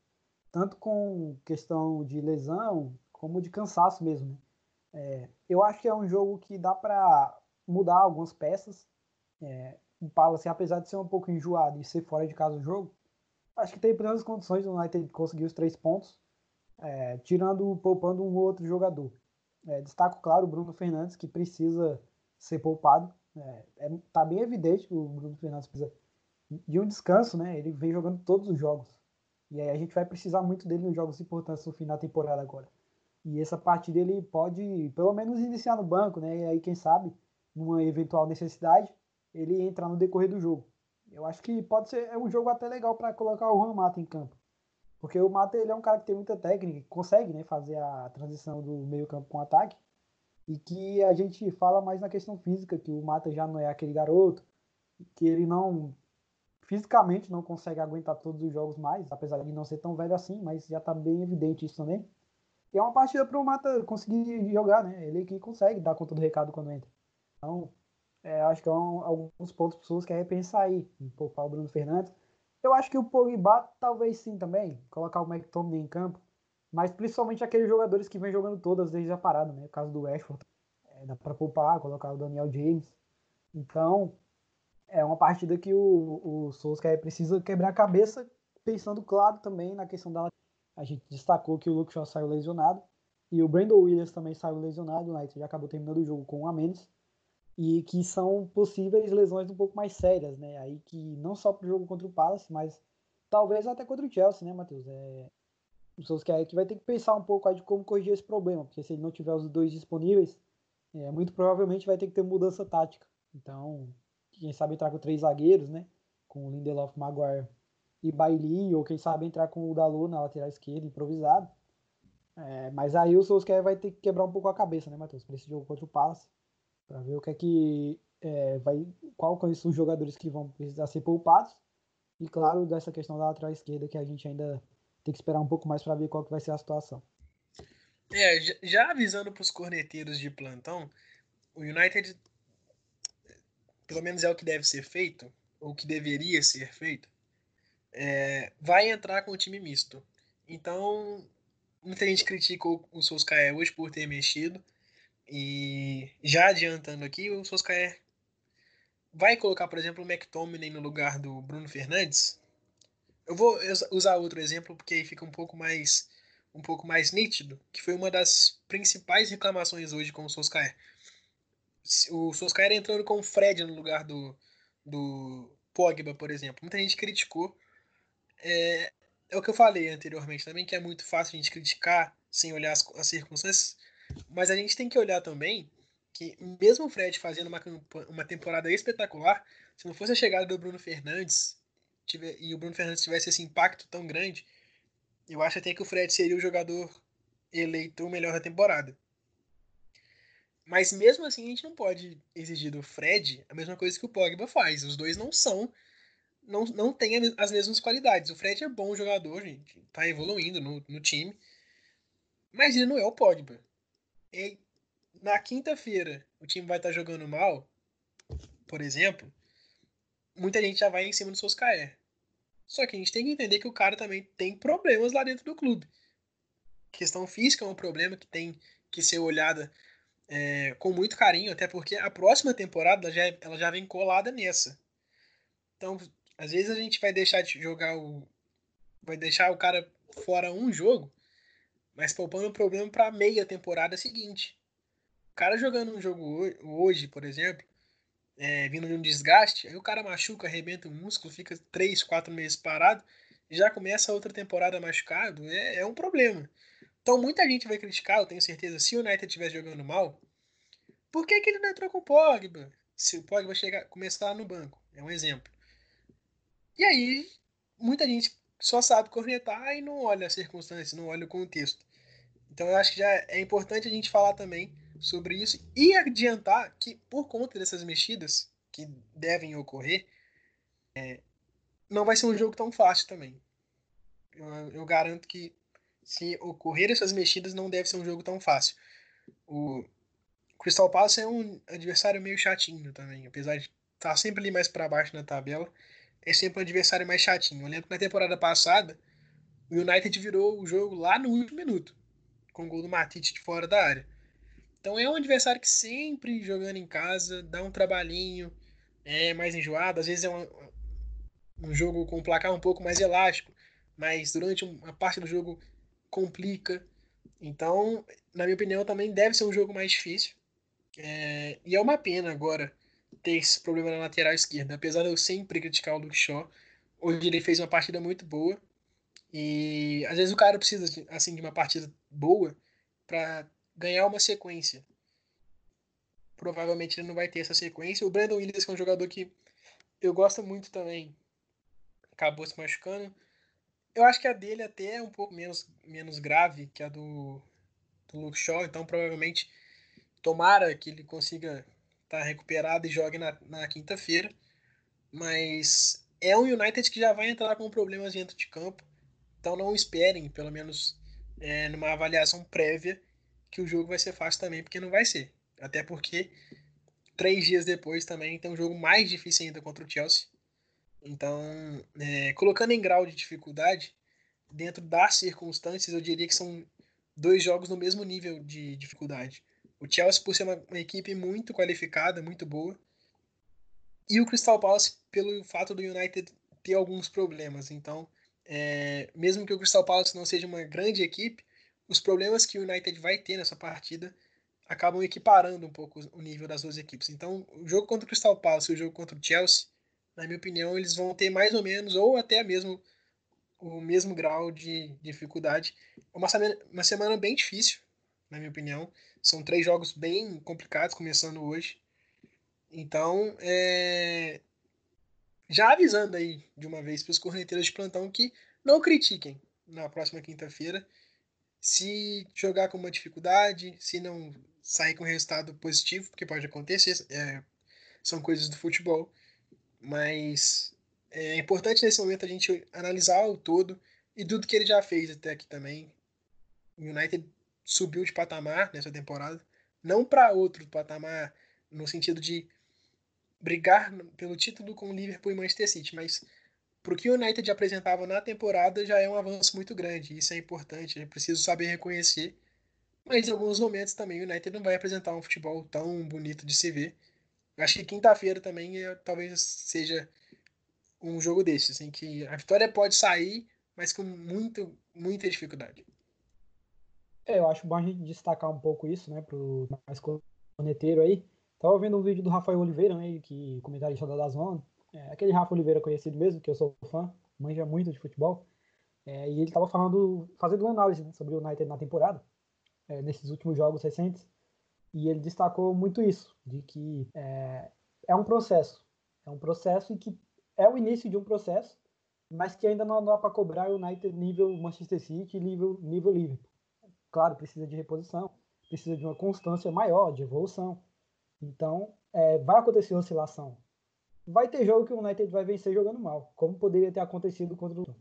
tanto com questão de lesão como de cansaço mesmo. Né? É, eu acho que é um jogo que dá para mudar algumas peças. É, o Palace, apesar de ser um pouco enjoado e ser fora de casa do jogo, acho que tem plenas condições do United conseguir os três pontos, é, tirando, poupando um ou outro jogador. É, destaco, claro, o Bruno Fernandes, que precisa ser poupado. É, é, tá bem evidente que o Bruno Fernandes precisa de um descanso, né? Ele vem jogando todos os jogos. E aí a gente vai precisar muito dele nos jogos importantes no final da temporada agora. E essa parte dele pode, pelo menos, iniciar no banco, né? E aí, quem sabe, numa eventual necessidade, ele entrar no decorrer do jogo. Eu acho que pode ser é um jogo até legal para colocar o Juan Mata em campo. Porque o Mata ele é um cara que tem muita técnica, consegue né, fazer a transição do meio campo com ataque. E que a gente fala mais na questão física, que o Mata já não é aquele garoto, que ele não fisicamente não consegue aguentar todos os jogos mais, apesar de não ser tão velho assim, mas já está bem evidente isso também. E é uma partida para o Mata conseguir jogar, né? Ele que consegue dar conta do recado quando entra. Então, é, acho que é um, alguns pontos pessoas querem repensar aí, um pouco para o Bruno Fernandes. Eu acho que o Pogba talvez sim também, colocar o McTominay em campo, mas principalmente aqueles jogadores que vem jogando todas desde a parada, né? O caso do Ashford, é, dá para poupar, colocar o Daniel James. Então, é uma partida que o, o Solskjaer precisa quebrar a cabeça, pensando, claro, também na questão da. A gente destacou que o Luke Shaw saiu lesionado e o Brandon Williams também saiu lesionado, o United já acabou terminando o jogo com um a menos e que são possíveis lesões um pouco mais sérias, né? Aí que não só para o jogo contra o Palace, mas talvez até contra o Chelsea, né, Matheus? É, o Solskjaer que vai ter que pensar um pouco aí de como corrigir esse problema, porque se ele não tiver os dois disponíveis, é, muito provavelmente vai ter que ter mudança tática. Então, quem sabe entrar com três zagueiros, né? Com o Lindelof, Maguire e Bailey, ou quem sabe entrar com o Dalot na lateral esquerda, improvisado. É, mas aí o Solskjaer vai ter que quebrar um pouco a cabeça, né, Matheus? Para esse jogo contra o Palace para ver o que é que é, vai, qual são os jogadores que vão precisar ser poupados e claro dessa questão da lateral esquerda que a gente ainda tem que esperar um pouco mais para ver qual que vai ser a situação. É, já avisando para os corneteiros de plantão, o United, pelo menos é o que deve ser feito, ou que deveria ser feito, é, vai entrar com o time misto. Então, muita gente critica o Solskjaer hoje por ter mexido, e já adiantando aqui, o Soscaer vai colocar, por exemplo, o McTominay no lugar do Bruno Fernandes. Eu vou usar outro exemplo porque aí fica um pouco mais um pouco mais nítido, que foi uma das principais reclamações hoje com o Soscaer. O Soscaer entrando com o Fred no lugar do, do Pogba, por exemplo. Muita gente criticou. É, é o que eu falei anteriormente também, que é muito fácil a gente criticar sem olhar as, as circunstâncias. Mas a gente tem que olhar também que, mesmo o Fred fazendo uma, uma temporada espetacular, se não fosse a chegada do Bruno Fernandes tiver, e o Bruno Fernandes tivesse esse impacto tão grande, eu acho até que o Fred seria o jogador eleito o melhor da temporada. Mas mesmo assim, a gente não pode exigir do Fred a mesma coisa que o Pogba faz. Os dois não são. Não, não têm as mesmas qualidades. O Fred é bom jogador, gente. Tá evoluindo no, no time. Mas ele não é o Pogba. E na quinta-feira o time vai estar tá jogando mal, por exemplo, muita gente já vai em cima do Soscaer. Só que a gente tem que entender que o cara também tem problemas lá dentro do clube. Questão física é um problema que tem que ser olhada é, com muito carinho, até porque a próxima temporada já, ela já vem colada nessa. Então, às vezes a gente vai deixar de jogar o. Vai deixar o cara fora um jogo mas poupando o problema para meia temporada seguinte. O cara jogando um jogo hoje, por exemplo, é, vindo de um desgaste, aí o cara machuca, arrebenta o músculo, fica 3, 4 meses parado, já começa outra temporada machucado, é, é um problema. Então muita gente vai criticar, eu tenho certeza, se o United estivesse jogando mal, por que, que ele não entrou com o Pogba? Se o Pogba chegar, começar no banco, é um exemplo. E aí, muita gente só sabe cornetar e não olha as circunstâncias, não olha o contexto. Então eu acho que já é importante a gente falar também sobre isso e adiantar que por conta dessas mexidas que devem ocorrer, é, não vai ser um jogo tão fácil também. Eu, eu, garanto que se ocorrer essas mexidas não deve ser um jogo tão fácil. O Crystal Palace é um adversário meio chatinho também, apesar de estar tá sempre ali mais para baixo na tabela é sempre um adversário mais chatinho. Eu lembro que na temporada passada, o United virou o jogo lá no último minuto, com o gol do Matite de fora da área. Então é um adversário que sempre jogando em casa dá um trabalhinho, é mais enjoado, às vezes é um, um jogo com um placar um pouco mais elástico, mas durante uma parte do jogo complica. Então, na minha opinião, também deve ser um jogo mais difícil. É, e é uma pena agora ter esse problema na lateral esquerda. Apesar de eu sempre criticar o Luke Shaw, hoje ele fez uma partida muito boa. E às vezes o cara precisa assim de uma partida boa para ganhar uma sequência. Provavelmente ele não vai ter essa sequência. O Brandon Williams, que é um jogador que eu gosto muito também. Acabou se machucando. Eu acho que a dele até é um pouco menos, menos grave que a do, do Luke Shaw, então provavelmente tomara que ele consiga tá recuperado e jogue na, na quinta-feira. Mas é um United que já vai entrar com problemas dentro de campo. Então não esperem, pelo menos é, numa avaliação prévia, que o jogo vai ser fácil também, porque não vai ser. Até porque três dias depois também tem um jogo mais difícil ainda contra o Chelsea. Então, é, colocando em grau de dificuldade, dentro das circunstâncias, eu diria que são dois jogos no mesmo nível de dificuldade. O Chelsea, por ser uma, uma equipe muito qualificada, muito boa, e o Crystal Palace, pelo fato do United ter alguns problemas. Então, é, mesmo que o Crystal Palace não seja uma grande equipe, os problemas que o United vai ter nessa partida acabam equiparando um pouco o nível das duas equipes. Então, o jogo contra o Crystal Palace e o jogo contra o Chelsea, na minha opinião, eles vão ter mais ou menos, ou até mesmo o mesmo grau de dificuldade. É uma uma semana bem difícil, na minha opinião. São três jogos bem complicados, começando hoje. Então, é... já avisando aí de uma vez para os corneteiros de plantão que não critiquem na próxima quinta-feira se jogar com uma dificuldade, se não sair com resultado positivo, porque pode acontecer, é, são coisas do futebol, mas é importante nesse momento a gente analisar o todo e tudo que ele já fez até aqui também. O United subiu de patamar nessa temporada, não para outro patamar no sentido de brigar pelo título com o Liverpool e Manchester City, mas para o que o United apresentava na temporada já é um avanço muito grande. Isso é importante, é preciso saber reconhecer. Mas em alguns momentos também o United não vai apresentar um futebol tão bonito de se ver. Acho que quinta-feira também é, talvez seja um jogo desses, em que a vitória pode sair, mas com muito, muita dificuldade. É, eu acho bom a gente destacar um pouco isso, né, pro mais corneteiro aí. Tava vendo um vídeo do Rafael Oliveira, né, que comentarista da Dazon, é, aquele Rafa Oliveira conhecido mesmo, que eu sou fã, manja muito de futebol. É, e ele estava falando, fazendo uma análise né, sobre o United na temporada, é, nesses últimos jogos recentes. E ele destacou muito isso, de que é, é um processo. É um processo e que é o início de um processo, mas que ainda não dá para cobrar o United nível Manchester City nível, nível Liverpool. Claro, precisa de reposição, precisa de uma constância maior, de evolução. Então, é, vai acontecer oscilação vai ter jogo que o United vai vencer jogando mal, como poderia ter acontecido contra o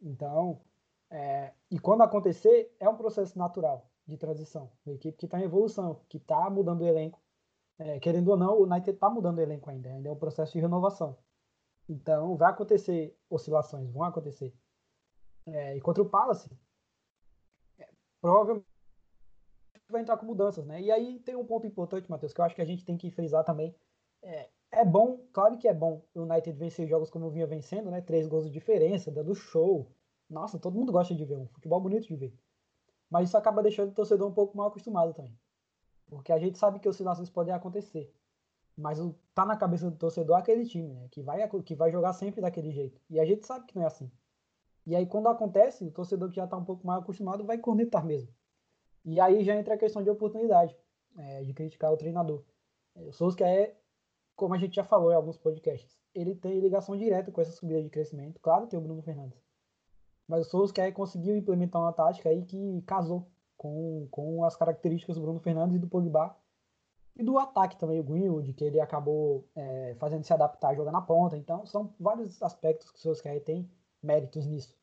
Então, é, e quando acontecer, é um processo natural de transição. Uma equipe que está em evolução, que está mudando o elenco. É, querendo ou não, o United está mudando o elenco ainda, ainda é um processo de renovação. Então, vai acontecer oscilações, vão acontecer. É, e contra o Palace, provavelmente vai entrar com mudanças, né? E aí tem um ponto importante, Matheus, que eu acho que a gente tem que frisar também. É, é bom, claro que é bom o United vencer jogos como vinha vencendo, né? Três gols de diferença, dando show. Nossa, todo mundo gosta de ver um futebol bonito de ver. Mas isso acaba deixando o torcedor um pouco mal acostumado também. Porque a gente sabe que oscilações podem acontecer. Mas o, tá na cabeça do torcedor aquele time, né? Que vai, que vai jogar sempre daquele jeito. E a gente sabe que não é assim. E aí quando acontece, o torcedor que já tá um pouco mais acostumado vai cornetar mesmo. E aí já entra a questão de oportunidade, é, de criticar o treinador. O Solskjaer como a gente já falou em alguns podcasts, ele tem ligação direta com essa subida de crescimento. Claro, tem o Bruno Fernandes. Mas o Solskjaer conseguiu implementar uma tática aí que casou com, com as características do Bruno Fernandes e do Pogba. E do ataque também, o Greenwood, que ele acabou é, fazendo se adaptar a jogar na ponta. Então, são vários aspectos que o Solskjaer tem méritos nisso.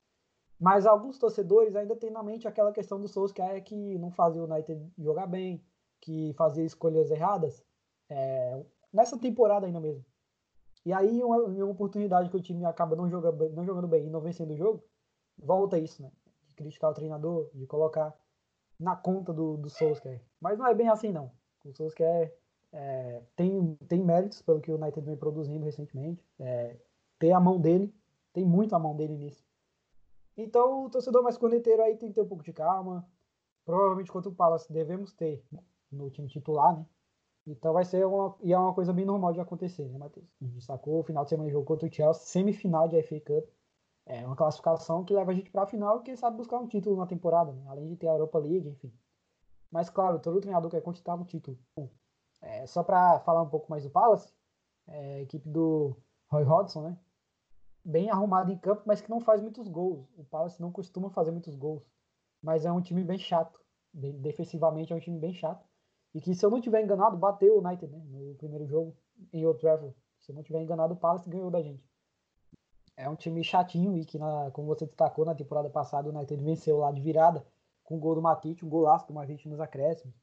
Mas alguns torcedores ainda têm na mente aquela questão do Solskjaer que não fazia o United jogar bem, que fazia escolhas erradas. É, nessa temporada ainda mesmo. E aí, uma, uma oportunidade que o time acaba não jogando, não jogando bem e não vencendo o jogo, volta isso, né? De criticar o treinador, de colocar na conta do, do Solskjaer. Mas não é bem assim, não. O Solskjaer é, tem, tem méritos pelo que o United vem produzindo recentemente. É, tem a mão dele, tem muito a mão dele nisso. Então, o torcedor mais corneteiro aí tem que ter um pouco de calma. Provavelmente contra o Palace devemos ter no time titular, né? Então vai ser uma, e é uma coisa bem normal de acontecer, né, Matheus? A gente sacou o final de semana de jogo contra o Chelsea, semifinal de FA Cup. É uma classificação que leva a gente para a final e quem sabe buscar um título na temporada, né? além de ter a Europa League, enfim. Mas claro, todo treinador quer conquistar um título. Bom, é, só para falar um pouco mais do Palace, é, a equipe do Roy Hodgson, né? Bem arrumado em campo, mas que não faz muitos gols. O Palace não costuma fazer muitos gols. Mas é um time bem chato. Defensivamente é um time bem chato. E que, se eu não tiver enganado, bateu o United né, no primeiro jogo em Old Trafford. Se eu não tiver enganado, o Palace ganhou da gente. É um time chatinho e que, na, como você destacou, na temporada passada o United venceu lá de virada com o gol do Matite, um golaço do Matite nos acréscimos.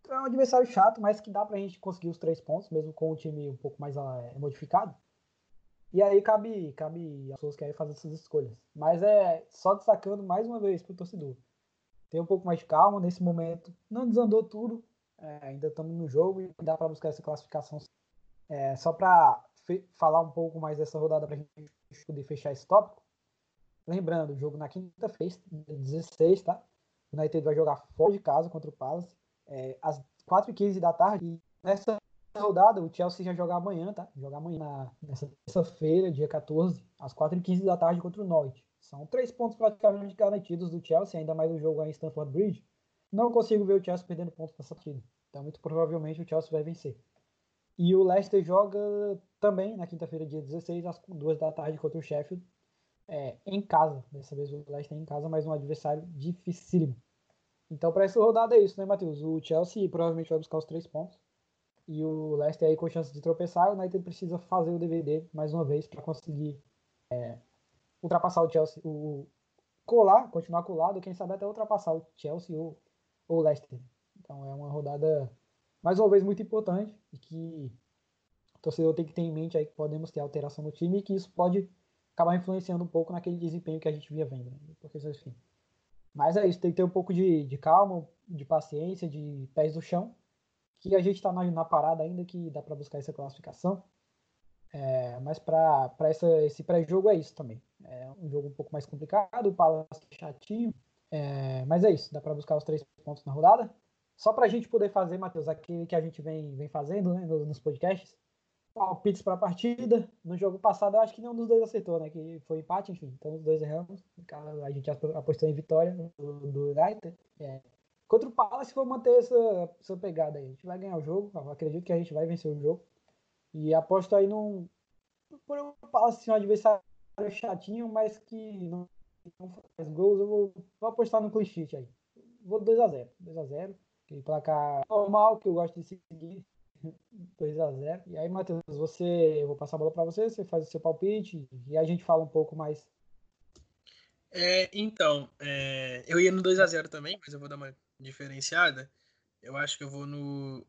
Então é um adversário chato, mas que dá pra gente conseguir os três pontos, mesmo com o time um pouco mais é, modificado. E aí cabe, cabe as pessoas que querem fazer essas escolhas. Mas é só destacando mais uma vez pro torcedor. Tem um pouco mais de calma nesse momento. Não desandou tudo. É, ainda estamos no jogo e dá para buscar essa classificação. É, só para falar um pouco mais dessa rodada para a gente poder fechar esse tópico. Lembrando, o jogo na quinta-feira, 16, tá? O United vai jogar fora de casa contra o Palace, é, às 4h15 da tarde. E nessa rodada, o Chelsea já joga amanhã, tá? Joga amanhã, na, nessa terça-feira, dia 14, às 4h15 da tarde contra o Norwich. São três pontos praticamente garantidos do Chelsea, ainda mais o jogo em Stamford Bridge. Não consigo ver o Chelsea perdendo pontos nessa partida. Então, muito provavelmente, o Chelsea vai vencer. E o Leicester joga também na quinta-feira, dia 16, às 2 da tarde contra o Sheffield, é, em casa. Dessa vez o Leicester em casa, mas um adversário dificílimo. Então, para essa rodada é isso, né, Matheus? O Chelsea provavelmente vai buscar os três pontos. E o Leicester aí com chance de tropeçar. O United precisa fazer o DVD mais uma vez para conseguir é, ultrapassar o Chelsea. O, colar, continuar colado, quem sabe até ultrapassar o Chelsea ou, ou o Leicester. Então é uma rodada mais uma vez muito importante e que o torcedor tem que ter em mente aí que podemos ter alteração no time e que isso pode acabar influenciando um pouco naquele desempenho que a gente via vendo. Né? Mas é isso, tem que ter um pouco de, de calma, de paciência, de pés no chão, que a gente está na, na, parada ainda, que dá para buscar essa classificação. É, mas para esse pré-jogo é isso também. É um jogo um pouco mais complicado, o Palace chatinho, é, mas é isso, dá para buscar os três pontos na rodada. Só para a gente poder fazer, Matheus, aquele que a gente vem, vem fazendo né, nos podcasts, palpites para a partida. No jogo passado, eu acho que nenhum dos dois acertou, né? Que foi empate, enfim. Então, os dois erramos. A gente apostou em vitória do, do United. É. Contra o Palace, for manter essa, essa pegada aí. A gente vai ganhar o jogo. Acredito que a gente vai vencer o jogo. E aposto aí num. Por o Palace ser um adversário chatinho, mas que não, não faz gols, eu vou, vou apostar no sheet aí. Vou 2x0. 2x0. Aquele placar normal que eu gosto de seguir. 2x0. E aí, Matheus, você, eu vou passar a bola para você, você faz o seu palpite e a gente fala um pouco mais. É, então, é, eu ia no 2x0 também, mas eu vou dar uma diferenciada. Eu acho que eu vou no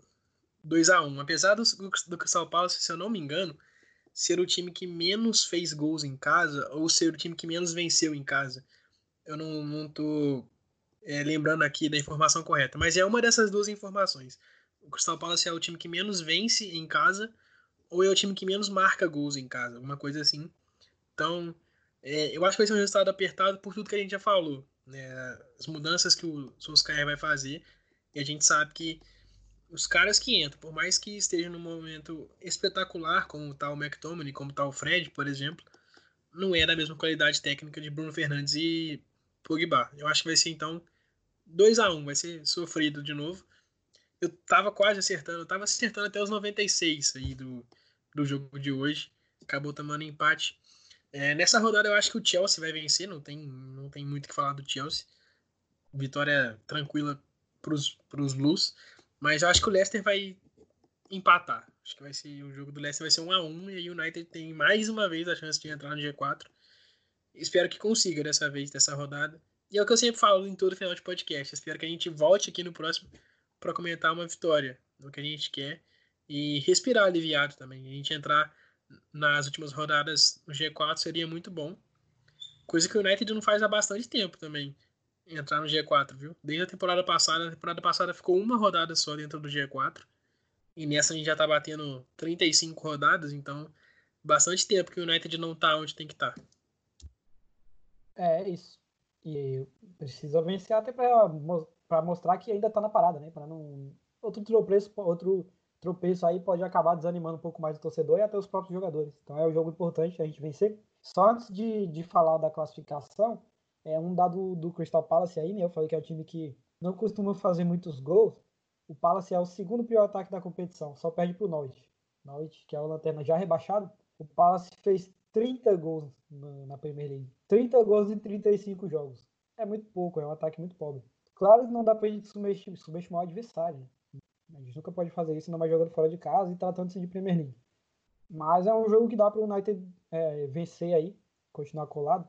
2x1. Apesar do, do Crystal Palace, se eu não me engano, ser o time que menos fez gols em casa ou ser o time que menos venceu em casa. Eu não, não tô é, lembrando aqui da informação correta, mas é uma dessas duas informações. O Crystal Palace é o time que menos vence em casa ou é o time que menos marca gols em casa, alguma coisa assim. Então, é, eu acho que vai ser um resultado apertado por tudo que a gente já falou. Né? As mudanças que o Solskjaer vai fazer. E a gente sabe que os caras que entram, por mais que estejam num momento espetacular, como tá o McTominay, como tá o Fred, por exemplo, não é da mesma qualidade técnica de Bruno Fernandes e Pogba. Eu acho que vai ser então 2 a 1 vai ser sofrido de novo. Eu tava quase acertando, eu tava acertando até os 96 aí do, do jogo de hoje. Acabou tomando empate. É, nessa rodada eu acho que o Chelsea vai vencer, não tem, não tem muito o que falar do Chelsea. Vitória tranquila pros, pros Blues. Mas eu acho que o Leicester vai empatar. Acho que vai ser o jogo do Leicester vai ser 1 a 1 e o United tem mais uma vez a chance de entrar no G4. Espero que consiga dessa vez, dessa rodada. E é o que eu sempre falo em todo final de podcast. Espero que a gente volte aqui no próximo para comentar uma vitória, o que a gente quer. E respirar aliviado também. A gente entrar nas últimas rodadas no G4 seria muito bom. Coisa que o United não faz há bastante tempo também. Entrar no G4, viu? Desde a temporada passada. A temporada passada ficou uma rodada só dentro do G4. E nessa a gente já tá batendo 35 rodadas, então bastante tempo que o United não tá onde tem que estar. Tá. É isso. E precisa vencer até para mostrar que ainda está na parada, né? Para não outro tropeço, outro tropeço aí pode acabar desanimando um pouco mais o torcedor e até os próprios jogadores. Então é um jogo importante a gente vencer. Só antes de, de falar da classificação, é um dado do Crystal Palace aí, né? Eu falei que é um time que não costuma fazer muitos gols. O Palace é o segundo pior ataque da competição, só perde para o Norwich. Norwich, que é o lanterna já rebaixado, O Palace fez 30 gols na Premier League. 30 gols em 35 jogos. É muito pouco, é um ataque muito pobre. Claro que não dá pra gente subestimar o adversário. A gente nunca pode fazer isso, não vai jogando fora de casa e tratando-se de Premier League. Mas é um jogo que dá para o United é, vencer aí, continuar colado.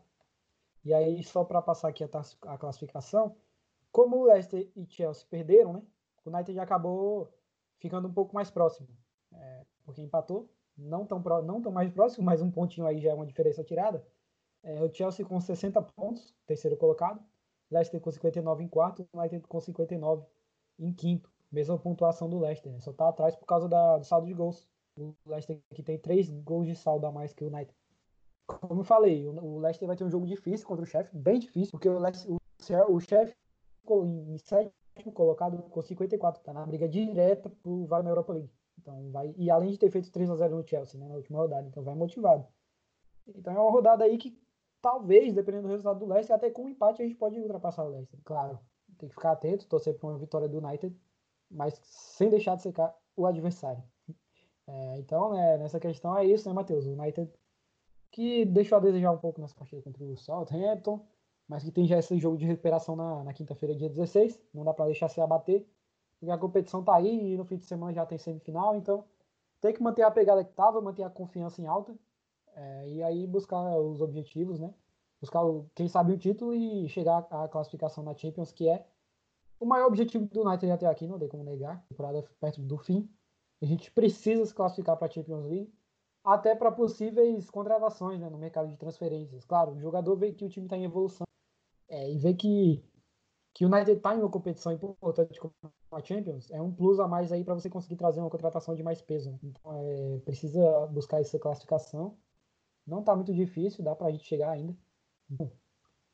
E aí, só para passar aqui a, classificação, como o Leicester e Chelsea perderam, né? O United já acabou ficando um pouco mais próximo. É, porque empatou, não tão, não tão mais próximo, mas um pontinho aí já é uma diferença tirada. É, o Chelsea com 60 pontos, terceiro colocado. Leicester com 59 em quarto, United com 59 em quinto. Mesma pontuação do Leicester, né? só está atrás por causa da, do saldo de gols. O Leicester aqui tem três gols de saldo a mais que o United. Como eu falei, o Leicester vai ter um jogo difícil contra o chefe, bem difícil, porque o, Leicester, o, o chefe em sétimo colocado com 54, tá na briga direta pro Vale na Europa League. Então vai, e além de ter feito 3 a 0 no Chelsea, né, na última rodada, então vai motivado. Então é uma rodada aí que talvez, dependendo do resultado do Leicester, até com um empate a gente pode ultrapassar o Leicester. Claro, tem que ficar atento, torcer para uma vitória do United, mas sem deixar de secar o adversário. É, então, né, nessa questão é isso, né, Matheus? O United que deixou a desejar um pouco nessa partida contra o Southampton, mas que tem já esse jogo de recuperação na, na quinta-feira, dia 16. Não dá para deixar se abater, porque a competição tá aí e no fim de semana já tem semifinal, então tem que manter a pegada que tava, manter a confiança em alta é, e aí buscar os objetivos, né? Buscar, quem sabe, o título e chegar à classificação na Champions, que é o maior objetivo do United até aqui, não tem como negar, temporada perto do fim. A gente precisa se classificar para a Champions League, até para possíveis contratações né, no mercado de transferências. Claro, o jogador vê que o time está em evolução é, e vê que, que o United está em uma competição importante como a Champions, é um plus a mais aí para você conseguir trazer uma contratação de mais peso. Né? Então, é, precisa buscar essa classificação. Não está muito difícil, dá para a gente chegar ainda. Bom,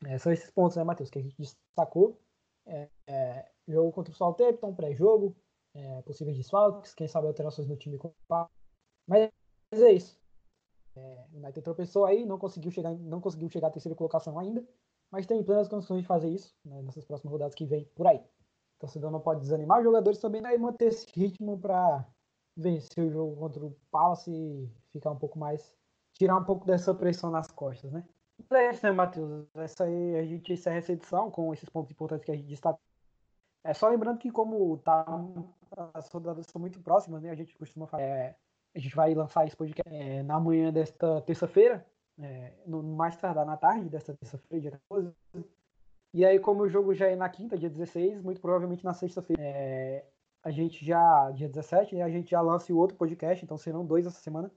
é, são esses pontos, né, Matheus, que a gente destacou. É, é, jogo contra o Southampton, pré-jogo, é, possíveis desfalques, quem sabe alterações no time. Mas é isso. É, o United tropeçou aí, não conseguiu chegar, não conseguiu chegar à terceira colocação ainda, mas tem plenas condições de fazer isso né, nessas próximas rodadas que vem por aí. O torcedor não pode desanimar, os jogadores também devem manter esse ritmo para vencer o jogo contra o Palace e ficar um pouco mais, tirar um pouco dessa pressão nas costas, né? É isso, né, Matheus? Essa aí a gente encerra essa edição com esses pontos importantes que a gente destacou. É só lembrando que como tá, as rodadas são muito próximas, né? A gente costuma falar. É, a gente vai lançar esse podcast é, na manhã desta terça-feira, é, no mais tardar na tarde desta terça-feira, dia 14. E aí, como o jogo já é na quinta, dia 16, muito provavelmente na sexta-feira, é, a gente já, dia 17, né, a gente já lança o outro podcast, então serão dois essa semana,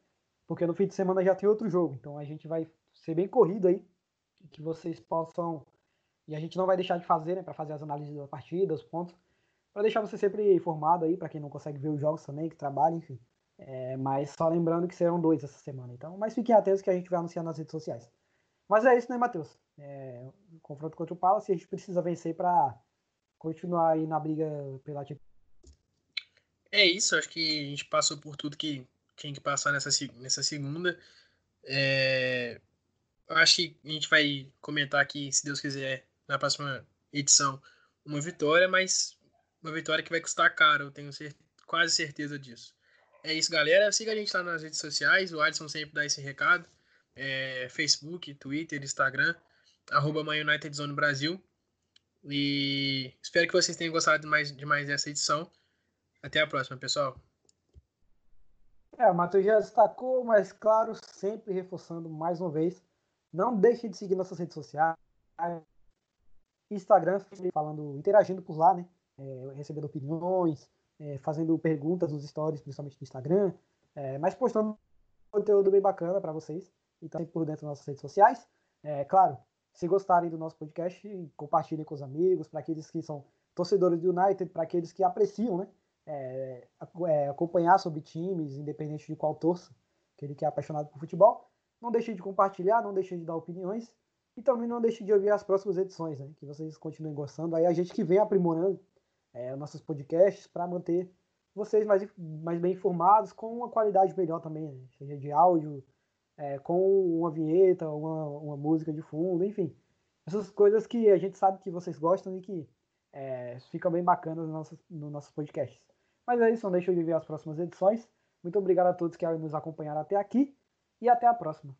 porque no fim de semana já tem outro jogo. Então a gente vai ser bem corrido aí, que vocês possam e a gente não vai deixar de fazer, né, para fazer as análises da partida, os pontos, para deixar você sempre informado aí, para quem não consegue ver os jogos também, que trabalha, enfim. É, mas só lembrando que serão dois essa semana. Então, mas fiquem atentos que a gente vai anunciar nas redes sociais. Mas é isso, né, Matheus? É, confronto contra o Palace, a gente precisa vencer para continuar aí na briga pela É isso, acho que a gente passou por tudo que tinha que passar nessa, nessa segunda. É, acho que a gente vai comentar aqui, se Deus quiser, na próxima edição uma vitória, mas uma vitória que vai custar caro, eu tenho quase certeza disso. É isso, galera. Siga a gente lá nas redes sociais, o Alisson sempre dá esse recado. É, Facebook, Twitter, Instagram, arroba United Zone Brasil. E espero que vocês tenham gostado de mais, de mais dessa edição. Até a próxima, pessoal. É, o Matheus já destacou, mas claro, sempre reforçando mais uma vez, não deixe de seguir nossas redes sociais, Instagram, falando, interagindo por lá, né? É, recebendo opiniões, é, fazendo perguntas nos stories, principalmente no Instagram, é, mas postando conteúdo bem bacana para vocês. Então, sempre por dentro das nossas redes sociais. É, claro, se gostarem do nosso podcast, compartilhem com os amigos, para aqueles que são torcedores do United, para aqueles que apreciam, né? É, é, acompanhar sobre times, independente de qual torça, aquele que é apaixonado por futebol. Não deixe de compartilhar, não deixe de dar opiniões. E também não deixe de ouvir as próximas edições, né? Que vocês continuem gostando. Aí a gente que vem aprimorando é, nossos podcasts para manter vocês mais, mais bem informados com uma qualidade melhor também, né? seja de áudio, é, com uma vinheta, uma, uma música de fundo, enfim. Essas coisas que a gente sabe que vocês gostam e que é, ficam bem bacanas nos nossos, no nossos podcasts. Mas é isso, não deixe de ver as próximas edições. Muito obrigado a todos que nos acompanharam até aqui. E até a próxima.